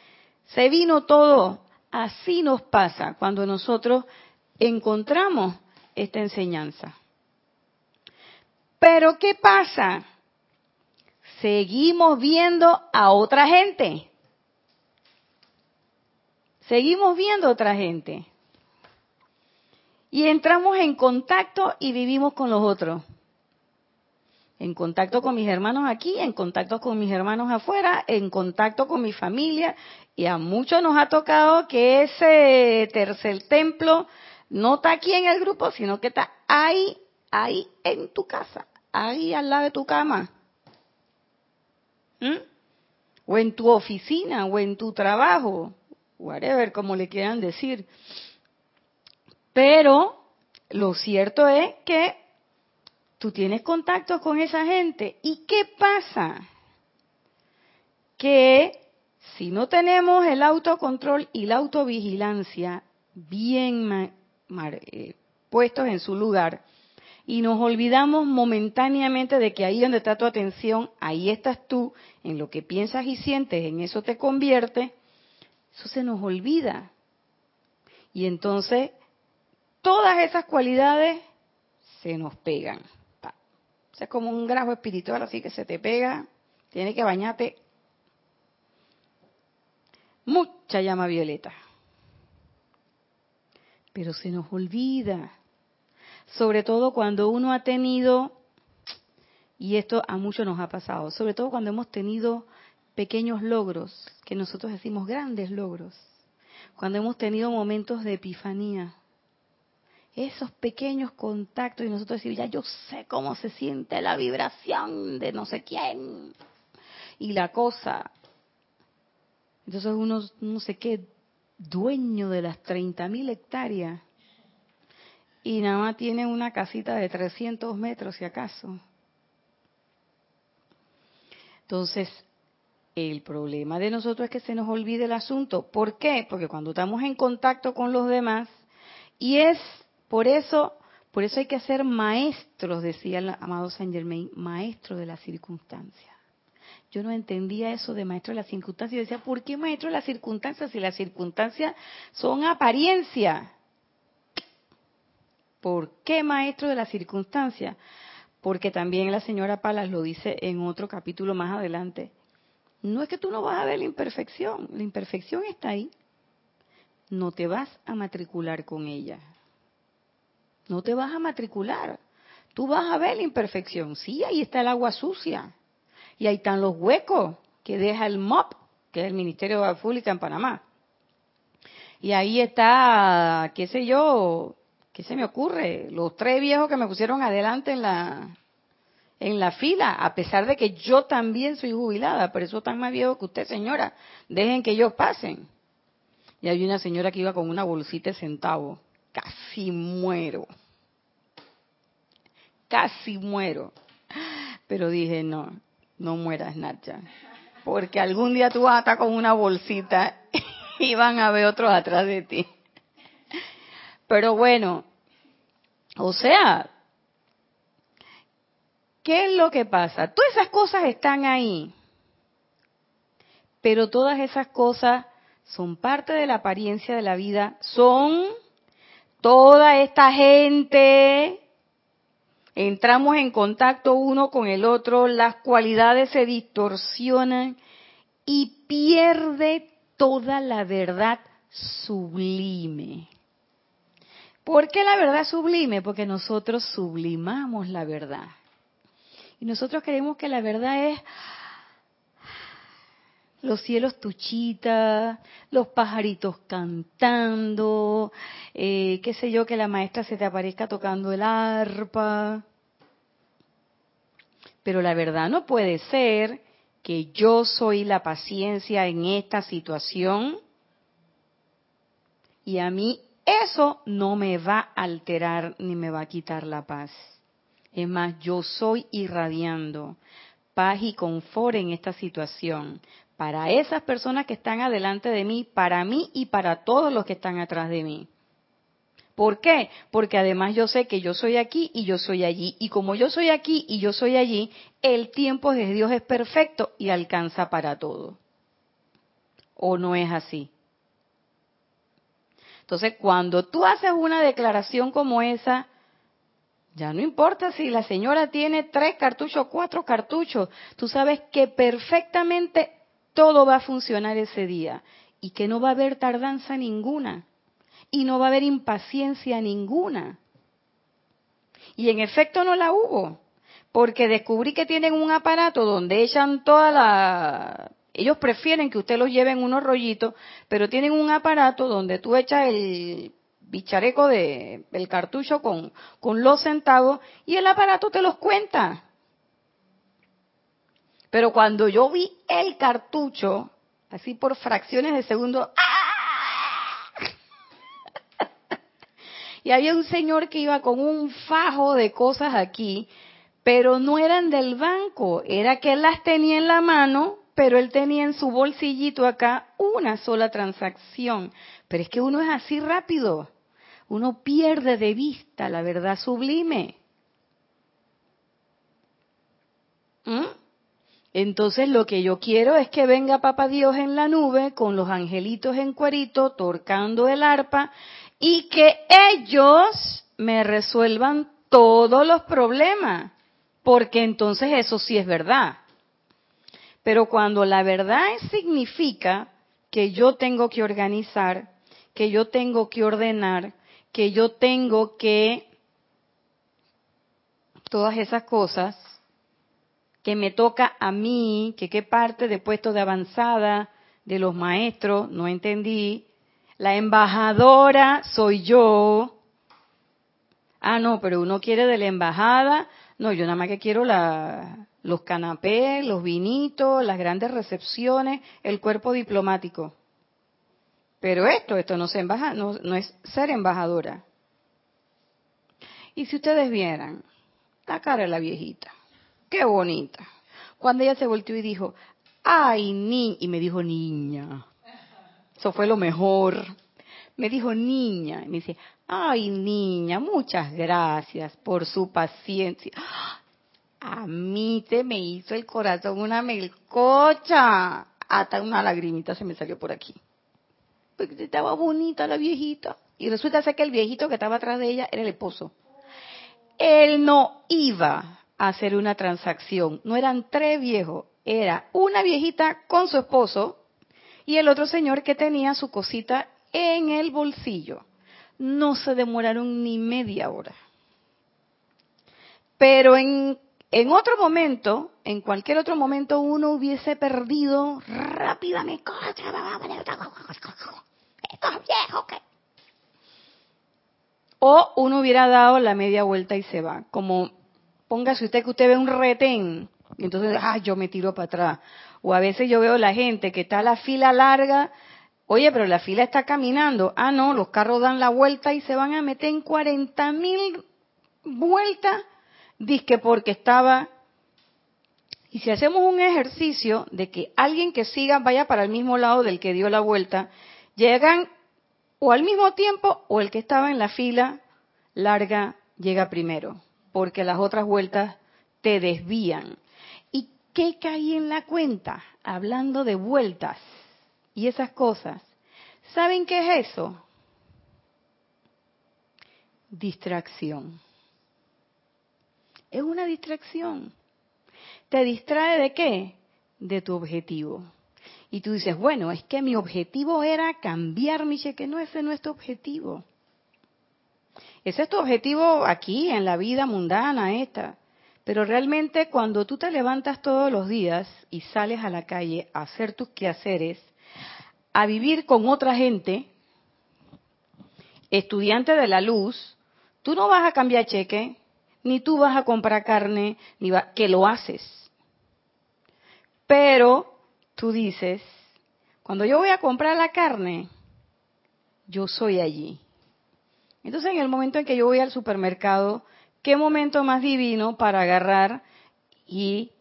se vino todo. Así nos pasa cuando nosotros encontramos esta enseñanza. Pero ¿qué pasa? Seguimos viendo a otra gente. Seguimos viendo a otra gente. Y entramos en contacto y vivimos con los otros en contacto con mis hermanos aquí, en contacto con mis hermanos afuera, en contacto con mi familia, y a muchos nos ha tocado que ese tercer templo no está aquí en el grupo, sino que está ahí, ahí en tu casa, ahí al lado de tu cama. ¿Mm? O en tu oficina, o en tu trabajo, whatever, como le quieran decir. Pero lo cierto es que tú tienes contacto con esa gente. ¿Y qué pasa? Que si no tenemos el autocontrol y la autovigilancia bien eh, puestos en su lugar, y nos olvidamos momentáneamente de que ahí donde está tu atención, ahí estás tú, en lo que piensas y sientes, en eso te convierte, eso se nos olvida. Y entonces todas esas cualidades se nos pegan es como un grajo espiritual, así que se te pega, tiene que bañarte. Mucha llama violeta. Pero se nos olvida, sobre todo cuando uno ha tenido, y esto a muchos nos ha pasado, sobre todo cuando hemos tenido pequeños logros, que nosotros decimos grandes logros, cuando hemos tenido momentos de epifanía, esos pequeños contactos y nosotros decimos, ya yo sé cómo se siente la vibración de no sé quién y la cosa. Entonces uno no sé qué, dueño de las 30.000 hectáreas y nada más tiene una casita de 300 metros si acaso. Entonces, el problema de nosotros es que se nos olvide el asunto. ¿Por qué? Porque cuando estamos en contacto con los demás, y es por eso, por eso hay que ser maestros, decía el amado Saint Germain, maestro de la circunstancia. Yo no entendía eso de maestro de la circunstancia. Yo decía, ¿por qué maestro de las circunstancias si las circunstancias son apariencia? ¿Por qué maestro de la circunstancia? Porque también la señora Palas lo dice en otro capítulo más adelante. No es que tú no vas a ver la imperfección, la imperfección está ahí. No te vas a matricular con ella no te vas a matricular. Tú vas a ver la imperfección. Sí, ahí está el agua sucia. Y ahí están los huecos que deja el MOP, que es el Ministerio de Agua Pública en Panamá. Y ahí está, qué sé yo, qué se me ocurre, los tres viejos que me pusieron adelante en la en la fila, a pesar de que yo también soy jubilada, pero eso tan más viejo que usted, señora. Dejen que ellos pasen. Y hay una señora que iba con una bolsita de centavos casi muero. Casi muero. Pero dije, no, no mueras, Nacha. Porque algún día tú vas a estar con una bolsita y van a ver otros atrás de ti. Pero bueno, o sea, ¿qué es lo que pasa? Todas esas cosas están ahí. Pero todas esas cosas son parte de la apariencia de la vida, son toda esta gente, entramos en contacto uno con el otro, las cualidades se distorsionan y pierde toda la verdad sublime. ¿Por qué la verdad sublime? Porque nosotros sublimamos la verdad. Y nosotros creemos que la verdad es los cielos tuchitas, los pajaritos cantando, eh, qué sé yo, que la maestra se te aparezca tocando el arpa. Pero la verdad no puede ser que yo soy la paciencia en esta situación y a mí eso no me va a alterar ni me va a quitar la paz. Es más, yo soy irradiando paz y confort en esta situación para esas personas que están adelante de mí, para mí y para todos los que están atrás de mí. ¿Por qué? Porque además yo sé que yo soy aquí y yo soy allí. Y como yo soy aquí y yo soy allí, el tiempo de Dios es perfecto y alcanza para todo. ¿O no es así? Entonces, cuando tú haces una declaración como esa, ya no importa si la señora tiene tres cartuchos, cuatro cartuchos, tú sabes que perfectamente todo va a funcionar ese día y que no va a haber tardanza ninguna y no va a haber impaciencia ninguna. Y en efecto no la hubo, porque descubrí que tienen un aparato donde echan toda la ellos prefieren que usted los lleve en unos rollitos, pero tienen un aparato donde tú echas el bichareco de el cartucho con, con los centavos y el aparato te los cuenta. Pero cuando yo vi el cartucho, así por fracciones de segundo, ¡ah! y había un señor que iba con un fajo de cosas aquí, pero no eran del banco, era que él las tenía en la mano pero él tenía en su bolsillito acá una sola transacción. Pero es que uno es así rápido, uno pierde de vista la verdad sublime. ¿Mm? Entonces lo que yo quiero es que venga Papá Dios en la nube con los angelitos en cuerito, torcando el arpa, y que ellos me resuelvan todos los problemas, porque entonces eso sí es verdad. Pero cuando la verdad significa que yo tengo que organizar, que yo tengo que ordenar, que yo tengo que todas esas cosas que me toca a mí, que qué parte de puesto de avanzada de los maestros, no entendí. La embajadora soy yo. Ah, no, pero uno quiere de la embajada. No, yo nada más que quiero la, los canapés, los vinitos, las grandes recepciones, el cuerpo diplomático. Pero esto, esto no, se embaja, no, no es ser embajadora. Y si ustedes vieran la cara de la viejita, qué bonita. Cuando ella se volteó y dijo, ay, ni, y me dijo niña. Eso fue lo mejor. Me dijo niña, y me dice, ay, niña, muchas gracias por su paciencia a mí se me hizo el corazón una melcocha. Hasta una lagrimita se me salió por aquí. Porque estaba bonita la viejita. Y resulta ser que el viejito que estaba atrás de ella era el esposo. Él no iba hacer una transacción. No eran tres viejos. Era una viejita con su esposo y el otro señor que tenía su cosita en el bolsillo. No se demoraron ni media hora. Pero en en otro momento, en cualquier otro momento, uno hubiese perdido rápidamente. O uno hubiera dado la media vuelta y se va. Como póngase usted que usted ve un retén y entonces, ah, yo me tiro para atrás. O a veces yo veo la gente que está la fila larga, oye, pero la fila está caminando. Ah, no, los carros dan la vuelta y se van a meter en 40 mil vueltas que porque estaba... Y si hacemos un ejercicio de que alguien que siga vaya para el mismo lado del que dio la vuelta, llegan o al mismo tiempo o el que estaba en la fila larga llega primero, porque las otras vueltas te desvían. ¿Y qué caí en la cuenta? Hablando de vueltas y esas cosas. ¿Saben qué es eso? Distracción es una distracción. ¿Te distrae de qué? De tu objetivo. Y tú dices, bueno, es que mi objetivo era cambiar mi cheque. No, ese no es tu objetivo. Ese es tu objetivo aquí, en la vida mundana esta. Pero realmente cuando tú te levantas todos los días y sales a la calle a hacer tus quehaceres, a vivir con otra gente, estudiante de la luz, tú no vas a cambiar cheque, ni tú vas a comprar carne, ni va, que lo haces. Pero tú dices, cuando yo voy a comprar la carne, yo soy allí. Entonces, en el momento en que yo voy al supermercado, ¿qué momento más divino para agarrar y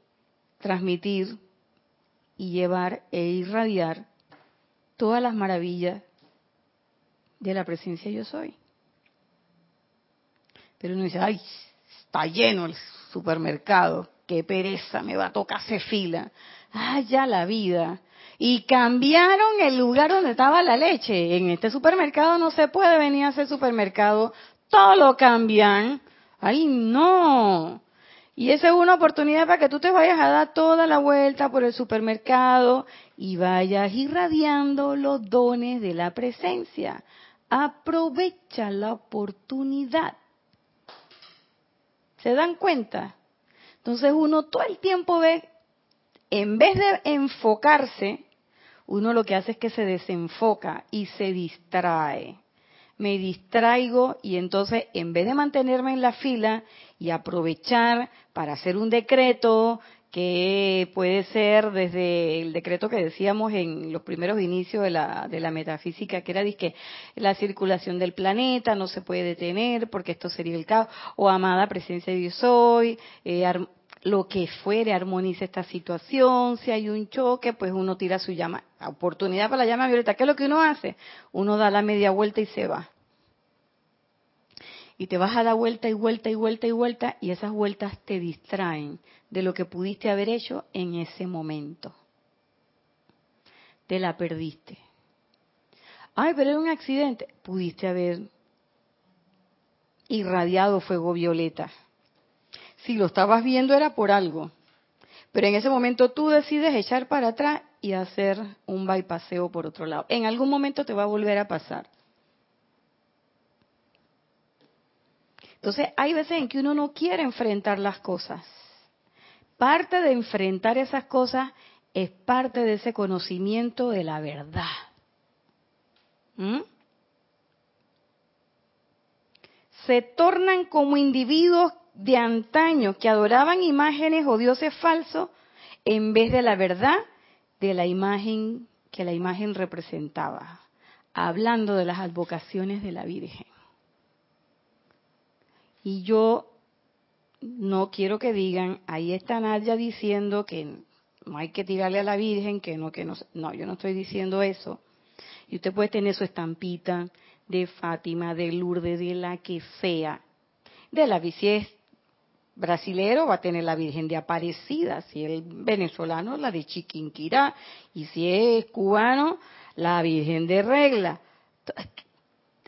transmitir y llevar e irradiar todas las maravillas de la presencia yo soy? Pero uno dice, ay, está lleno el supermercado, qué pereza, me va a tocar hacer fila. Ah, ya la vida. Y cambiaron el lugar donde estaba la leche. En este supermercado no se puede venir a hacer supermercado. Todo lo cambian. Ay, no. Y esa es una oportunidad para que tú te vayas a dar toda la vuelta por el supermercado y vayas irradiando los dones de la presencia. Aprovecha la oportunidad. ¿Se dan cuenta? Entonces uno todo el tiempo ve, en vez de enfocarse, uno lo que hace es que se desenfoca y se distrae. Me distraigo y entonces en vez de mantenerme en la fila y aprovechar para hacer un decreto, que puede ser desde el decreto que decíamos en los primeros inicios de la, de la metafísica, que era que la circulación del planeta no se puede detener porque esto sería el caos, o amada presencia de Dios hoy, eh, lo que fuere, armonice esta situación, si hay un choque, pues uno tira su llama, oportunidad para la llama violeta, ¿qué es lo que uno hace? Uno da la media vuelta y se va. Y te vas a dar vuelta y vuelta y vuelta y vuelta y esas vueltas te distraen de lo que pudiste haber hecho en ese momento. Te la perdiste. Ay, pero era un accidente. Pudiste haber irradiado fuego violeta si lo estabas viendo era por algo. Pero en ese momento tú decides echar para atrás y hacer un bypaseo por otro lado. En algún momento te va a volver a pasar. Entonces, hay veces en que uno no quiere enfrentar las cosas. Parte de enfrentar esas cosas es parte de ese conocimiento de la verdad. ¿Mm? Se tornan como individuos de antaño que adoraban imágenes o dioses falsos en vez de la verdad de la imagen que la imagen representaba, hablando de las advocaciones de la Virgen. Y yo no quiero que digan, ahí está Nadia diciendo que no hay que tirarle a la Virgen, que no, que no, no, yo no estoy diciendo eso. Y usted puede tener su estampita de Fátima, de Lourdes, de la que sea, de la es brasilero va a tener la Virgen de Aparecida, si es venezolano la de Chiquinquirá y si es cubano la Virgen de Regla.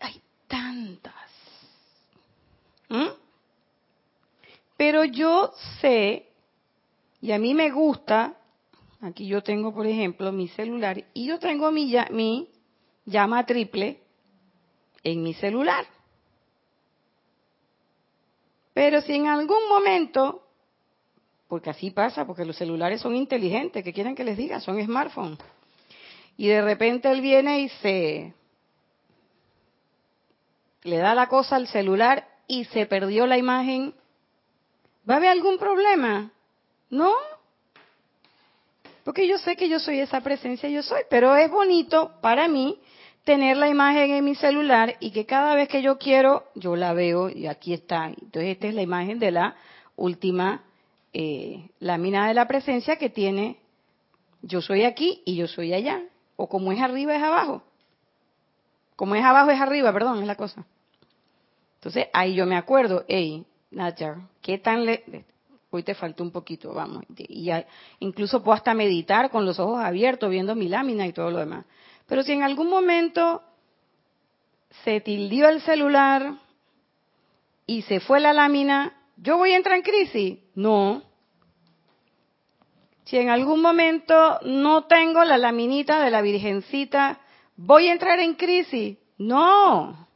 Hay tantas. ¿Mm? Pero yo sé, y a mí me gusta, aquí yo tengo por ejemplo mi celular, y yo tengo mi, mi llama triple en mi celular. Pero si en algún momento, porque así pasa, porque los celulares son inteligentes, que quieren que les diga? Son smartphones. Y de repente él viene y se le da la cosa al celular y se perdió la imagen. ¿Va a haber algún problema? ¿No? Porque yo sé que yo soy esa presencia, yo soy, pero es bonito para mí tener la imagen en mi celular y que cada vez que yo quiero, yo la veo y aquí está. Entonces esta es la imagen de la última eh, lámina de la presencia que tiene yo soy aquí y yo soy allá. O como es arriba es abajo. Como es abajo es arriba, perdón, es la cosa. Entonces ahí yo me acuerdo, hey, Nadjar, ¿qué tan le hoy te faltó un poquito, vamos. Y incluso puedo hasta meditar con los ojos abiertos, viendo mi lámina y todo lo demás. Pero si en algún momento se tildió el celular y se fue la lámina, ¿yo voy a entrar en crisis? No. Si en algún momento no tengo la laminita de la Virgencita, ¿voy a entrar en crisis? No.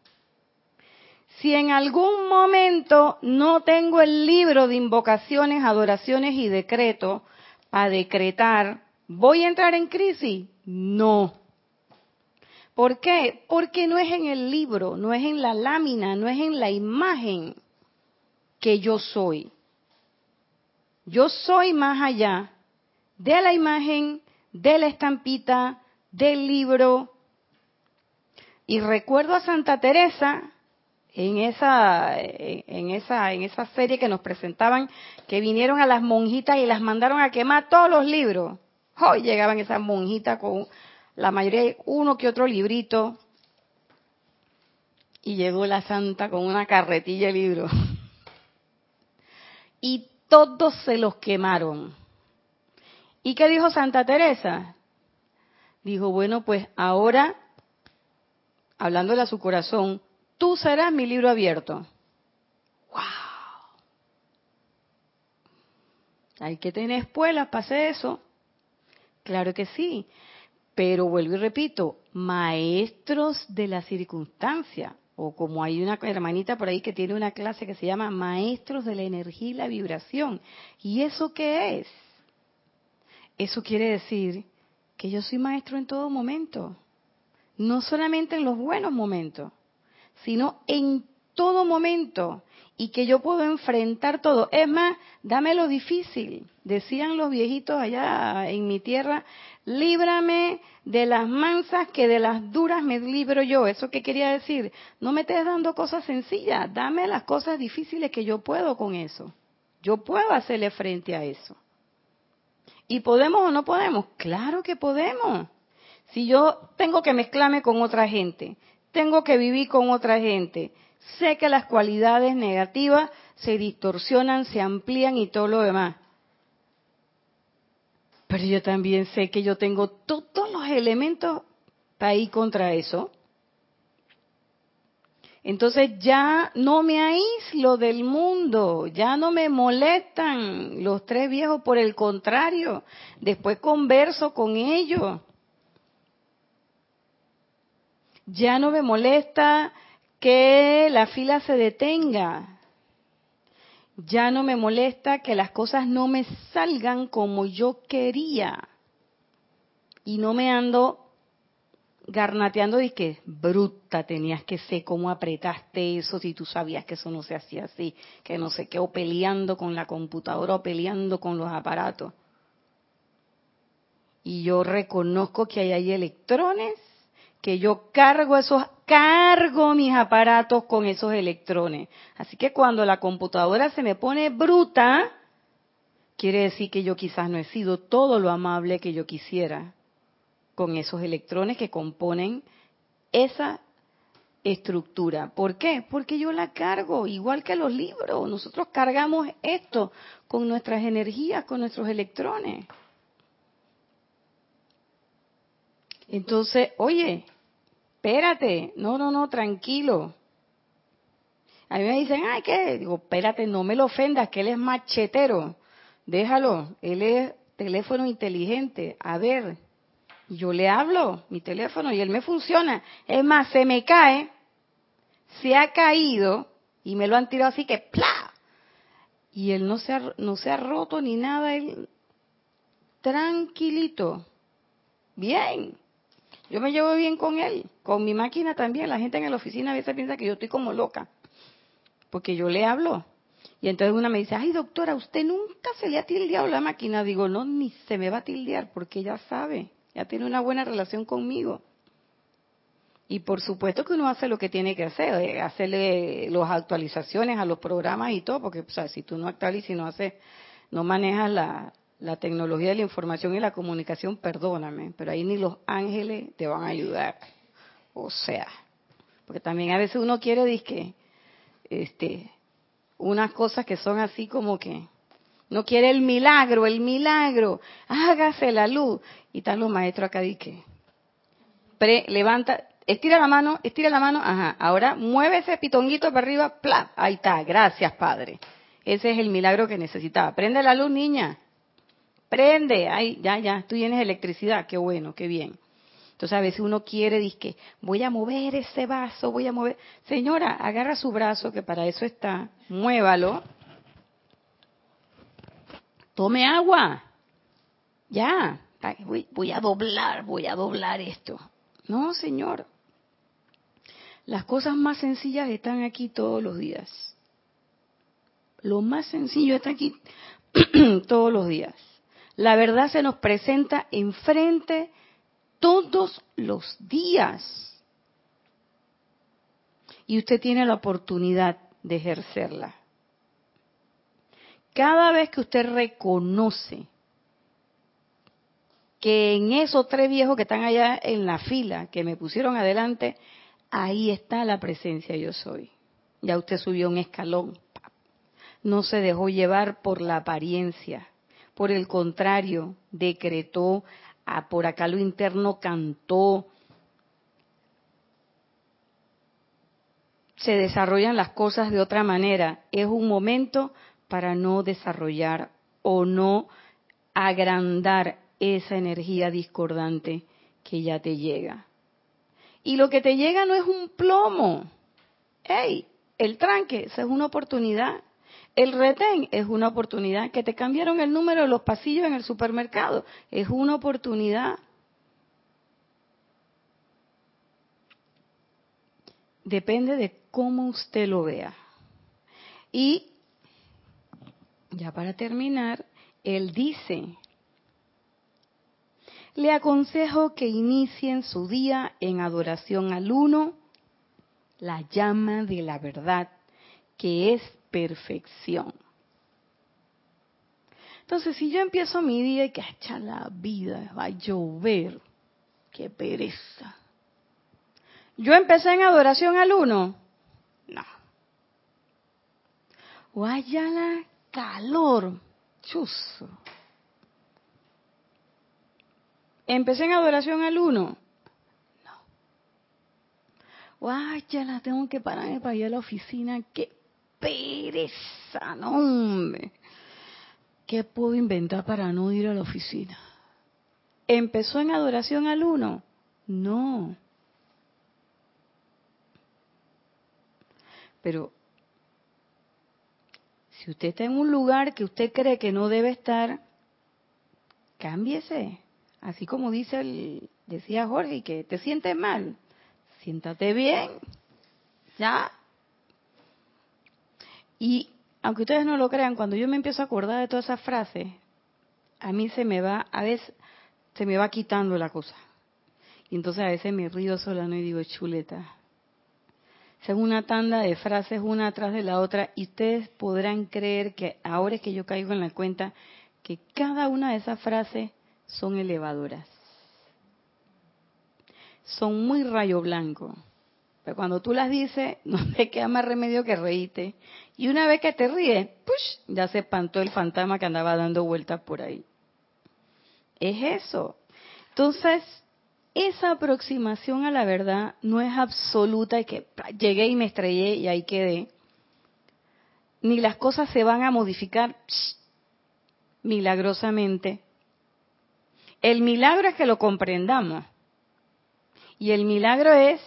Si en algún momento no tengo el libro de invocaciones, adoraciones y decretos para decretar, ¿voy a entrar en crisis? No. ¿Por qué? Porque no es en el libro, no es en la lámina, no es en la imagen que yo soy. Yo soy más allá de la imagen, de la estampita, del libro. Y recuerdo a Santa Teresa en esa, en esa, en esa serie que nos presentaban, que vinieron a las monjitas y las mandaron a quemar todos los libros. Hoy llegaban esas monjitas con la mayoría uno que otro librito. Y llegó la santa con una carretilla de libros. Y todos se los quemaron. ¿Y qué dijo Santa Teresa? Dijo, bueno, pues ahora, hablándole a su corazón, tú serás mi libro abierto. ¡Wow! Hay que tener espuelas para hacer eso. Claro que sí. Pero vuelvo y repito, maestros de la circunstancia, o como hay una hermanita por ahí que tiene una clase que se llama Maestros de la Energía y la Vibración. ¿Y eso qué es? Eso quiere decir que yo soy maestro en todo momento, no solamente en los buenos momentos, sino en todo momento y que yo puedo enfrentar todo. Es más, dame lo difícil. Decían los viejitos allá en mi tierra, líbrame de las mansas que de las duras me libro yo. ¿Eso qué quería decir? No me estés dando cosas sencillas, dame las cosas difíciles que yo puedo con eso. Yo puedo hacerle frente a eso. ¿Y podemos o no podemos? Claro que podemos. Si yo tengo que mezclarme con otra gente, tengo que vivir con otra gente, sé que las cualidades negativas se distorsionan, se amplían y todo lo demás. Pero yo también sé que yo tengo todos los elementos para ir contra eso. Entonces ya no me aíslo del mundo, ya no me molestan los tres viejos, por el contrario, después converso con ellos. Ya no me molesta que la fila se detenga. Ya no me molesta que las cosas no me salgan como yo quería. Y no me ando garnateando y que bruta tenías que ser, cómo apretaste eso si tú sabías que eso no se hacía así, que no sé qué, o peleando con la computadora o peleando con los aparatos. Y yo reconozco que hay ahí electrones, que yo cargo esos, cargo mis aparatos con esos electrones. Así que cuando la computadora se me pone bruta, quiere decir que yo quizás no he sido todo lo amable que yo quisiera con esos electrones que componen esa estructura. ¿Por qué? Porque yo la cargo, igual que los libros. Nosotros cargamos esto con nuestras energías, con nuestros electrones. Entonces, oye, espérate, no, no, no, tranquilo. A mí me dicen, ay, ¿qué? Digo, espérate, no me lo ofendas, que él es machetero. Déjalo, él es teléfono inteligente. A ver, yo le hablo mi teléfono y él me funciona. Es más, se me cae, se ha caído y me lo han tirado así que ¡pla! Y él no se ha, no se ha roto ni nada, él tranquilito. Bien. Yo me llevo bien con él, con mi máquina también. La gente en la oficina a veces piensa que yo estoy como loca, porque yo le hablo. Y entonces una me dice, ay doctora, usted nunca se le ha tildeado la máquina. Digo, no, ni se me va a tildear, porque ya sabe ya tiene una buena relación conmigo. Y por supuesto que uno hace lo que tiene que hacer, eh, hacerle las actualizaciones a los programas y todo, porque o sea, si tú no actualizas y no haces, no manejas la, la tecnología de la información y la comunicación, perdóname, pero ahí ni los ángeles te van a ayudar. O sea, porque también a veces uno quiere disque, este, unas cosas que son así como que no quiere el milagro, el milagro, hágase la luz. Y están los maestros acá, dice, pre, levanta, estira la mano, estira la mano, ajá, ahora mueve ese pitonguito para arriba, ¡plá! ahí está, gracias Padre. Ese es el milagro que necesitaba. Prende la luz, niña. Prende, ay, ya, ya, tú tienes electricidad, qué bueno, qué bien. Entonces a veces uno quiere, dice, voy a mover ese vaso, voy a mover. Señora, agarra su brazo, que para eso está, muévalo. Tome agua. Ya, voy, voy a doblar, voy a doblar esto. No, señor. Las cosas más sencillas están aquí todos los días. Lo más sencillo está aquí todos los días. La verdad se nos presenta enfrente todos los días. Y usted tiene la oportunidad de ejercerla. Cada vez que usted reconoce que en esos tres viejos que están allá en la fila, que me pusieron adelante, ahí está la presencia yo soy. Ya usted subió un escalón. No se dejó llevar por la apariencia. Por el contrario, decretó, a por acá lo interno cantó. Se desarrollan las cosas de otra manera. Es un momento para no desarrollar o no agrandar esa energía discordante que ya te llega. Y lo que te llega no es un plomo. ¡Ey! El tranque, esa es una oportunidad. El retén es una oportunidad. Que te cambiaron el número de los pasillos en el supermercado es una oportunidad. Depende de cómo usted lo vea. Y ya para terminar, él dice, le aconsejo que inicien su día en adoración al uno, la llama de la verdad, que es perfección. Entonces, si yo empiezo mi día y que echa la vida, va a llover, qué pereza. ¿Yo empecé en adoración al uno? No. Vaya la calor, chuzo. ¿Empecé en adoración al uno? No. Guay, ya la tengo que pararme para ir a la oficina. ¡Qué pereza! No, hombre. ¿Qué puedo inventar para no ir a la oficina? ¿Empezó en adoración al uno? No. Pero si usted está en un lugar que usted cree que no debe estar, cámbiese. Así como dice el, decía Jorge, que te sientes mal, siéntate bien, ya. Y aunque ustedes no lo crean, cuando yo me empiezo a acordar de todas esas frases, a mí se me va, a veces se me va quitando la cosa. Y entonces a veces me río sola ¿no? y digo, chuleta. Son una tanda de frases una atrás de la otra y ustedes podrán creer que ahora es que yo caigo en la cuenta que cada una de esas frases son elevadoras. Son muy rayo blanco. Pero cuando tú las dices, no te queda más remedio que reírte. Y una vez que te ríes, ¡push! ya se espantó el fantasma que andaba dando vueltas por ahí. Es eso. Entonces, esa aproximación a la verdad no es absoluta y que llegué y me estrellé y ahí quedé. Ni las cosas se van a modificar milagrosamente el milagro es que lo comprendamos. Y el milagro es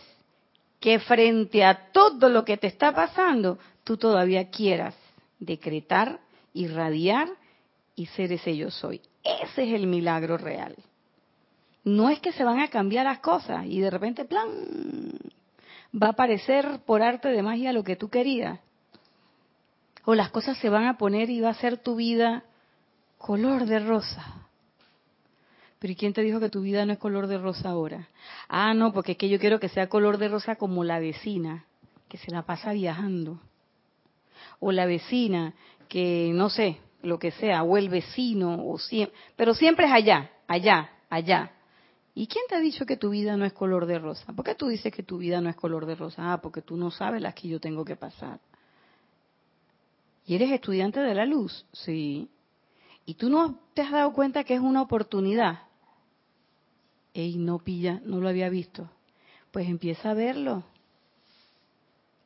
que frente a todo lo que te está pasando, tú todavía quieras decretar, irradiar y ser ese yo soy. Ese es el milagro real. No es que se van a cambiar las cosas y de repente, plan, va a aparecer por arte de magia lo que tú querías. O las cosas se van a poner y va a ser tu vida color de rosa. Pero ¿y quién te dijo que tu vida no es color de rosa ahora? Ah, no, porque es que yo quiero que sea color de rosa como la vecina, que se la pasa viajando. O la vecina, que no sé, lo que sea, o el vecino, o siempre, pero siempre es allá, allá, allá. ¿Y quién te ha dicho que tu vida no es color de rosa? ¿Por qué tú dices que tu vida no es color de rosa? Ah, porque tú no sabes las que yo tengo que pasar. ¿Y eres estudiante de la luz? Sí. ¿Y tú no te has dado cuenta que es una oportunidad? Ey, no pilla, no lo había visto. Pues empieza a verlo.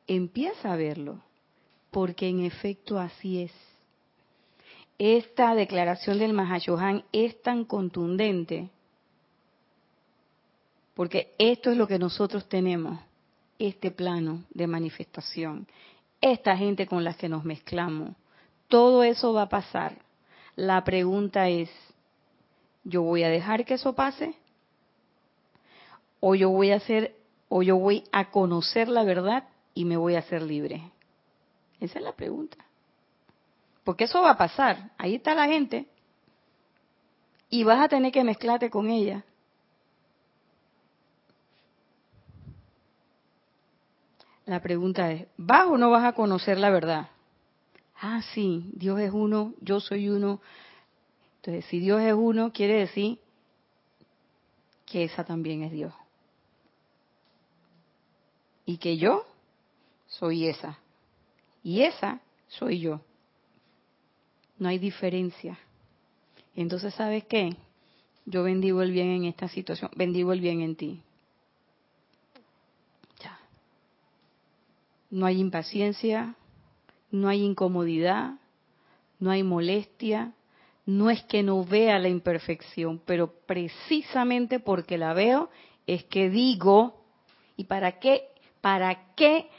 Empieza a verlo. Porque en efecto así es. esta declaración del Mahashohan es tan contundente? Porque esto es lo que nosotros tenemos, este plano de manifestación, esta gente con la que nos mezclamos. Todo eso va a pasar. La pregunta es, ¿yo voy a dejar que eso pase? ¿O yo voy a hacer, o yo voy a conocer la verdad y me voy a hacer libre? Esa es la pregunta. Porque eso va a pasar. Ahí está la gente. Y vas a tener que mezclarte con ella. La pregunta es, ¿vas o no vas a conocer la verdad? Ah, sí, Dios es uno, yo soy uno. Entonces, si Dios es uno, quiere decir que esa también es Dios. Y que yo soy esa. Y esa soy yo. No hay diferencia. Entonces, ¿sabes qué? Yo bendigo el bien en esta situación, bendigo el bien en ti. Ya. No hay impaciencia, no hay incomodidad, no hay molestia, no es que no vea la imperfección, pero precisamente porque la veo es que digo, ¿y para qué? ¿Para qué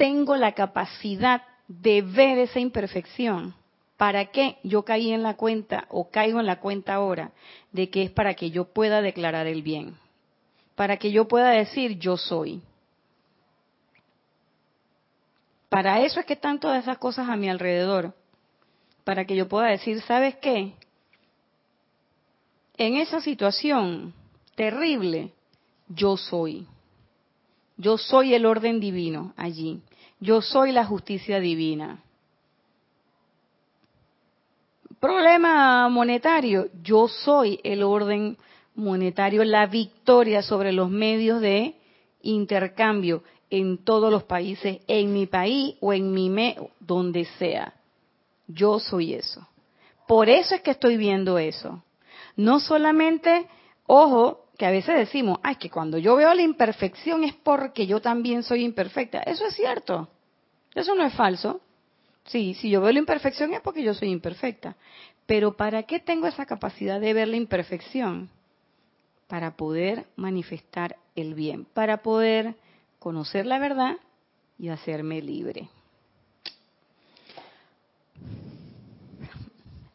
tengo la capacidad de ver esa imperfección. ¿Para qué yo caí en la cuenta o caigo en la cuenta ahora de que es para que yo pueda declarar el bien? Para que yo pueda decir yo soy. Para eso es que están todas esas cosas a mi alrededor. Para que yo pueda decir, ¿sabes qué? En esa situación terrible, yo soy. Yo soy el orden divino allí. Yo soy la justicia divina. Problema monetario. Yo soy el orden monetario, la victoria sobre los medios de intercambio en todos los países, en mi país o en mi me, donde sea. Yo soy eso. Por eso es que estoy viendo eso. No solamente, ojo, que a veces decimos, ay, que cuando yo veo la imperfección es porque yo también soy imperfecta. Eso es cierto. Eso no es falso. Sí, si yo veo la imperfección es porque yo soy imperfecta. Pero ¿para qué tengo esa capacidad de ver la imperfección? Para poder manifestar el bien, para poder conocer la verdad y hacerme libre.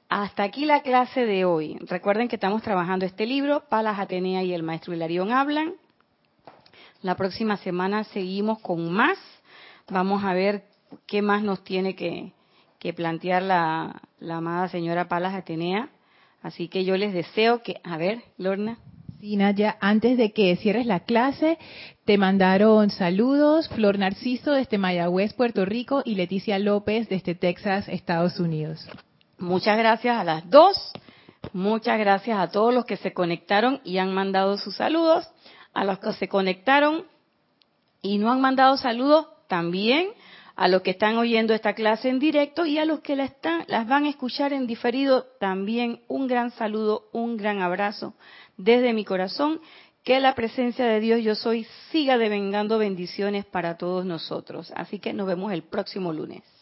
Hasta aquí la clase de hoy. Recuerden que estamos trabajando este libro, Palas Atenea y el maestro Hilarión hablan. La próxima semana seguimos con más. Vamos a ver qué más nos tiene que, plantear la, amada señora Palas Atenea. Así que yo les deseo que, a ver, Lorna. Sí, Nadia, antes de que cierres la clase, te mandaron saludos Flor Narciso desde Mayagüez, Puerto Rico, y Leticia López desde Texas, Estados Unidos. Muchas gracias a las dos. Muchas gracias a todos los que se conectaron y han mandado sus saludos. A los que se conectaron y no han mandado saludos, también a los que están oyendo esta clase en directo y a los que la están, las van a escuchar en diferido, también un gran saludo, un gran abrazo desde mi corazón. Que la presencia de Dios yo soy siga devengando bendiciones para todos nosotros. Así que nos vemos el próximo lunes.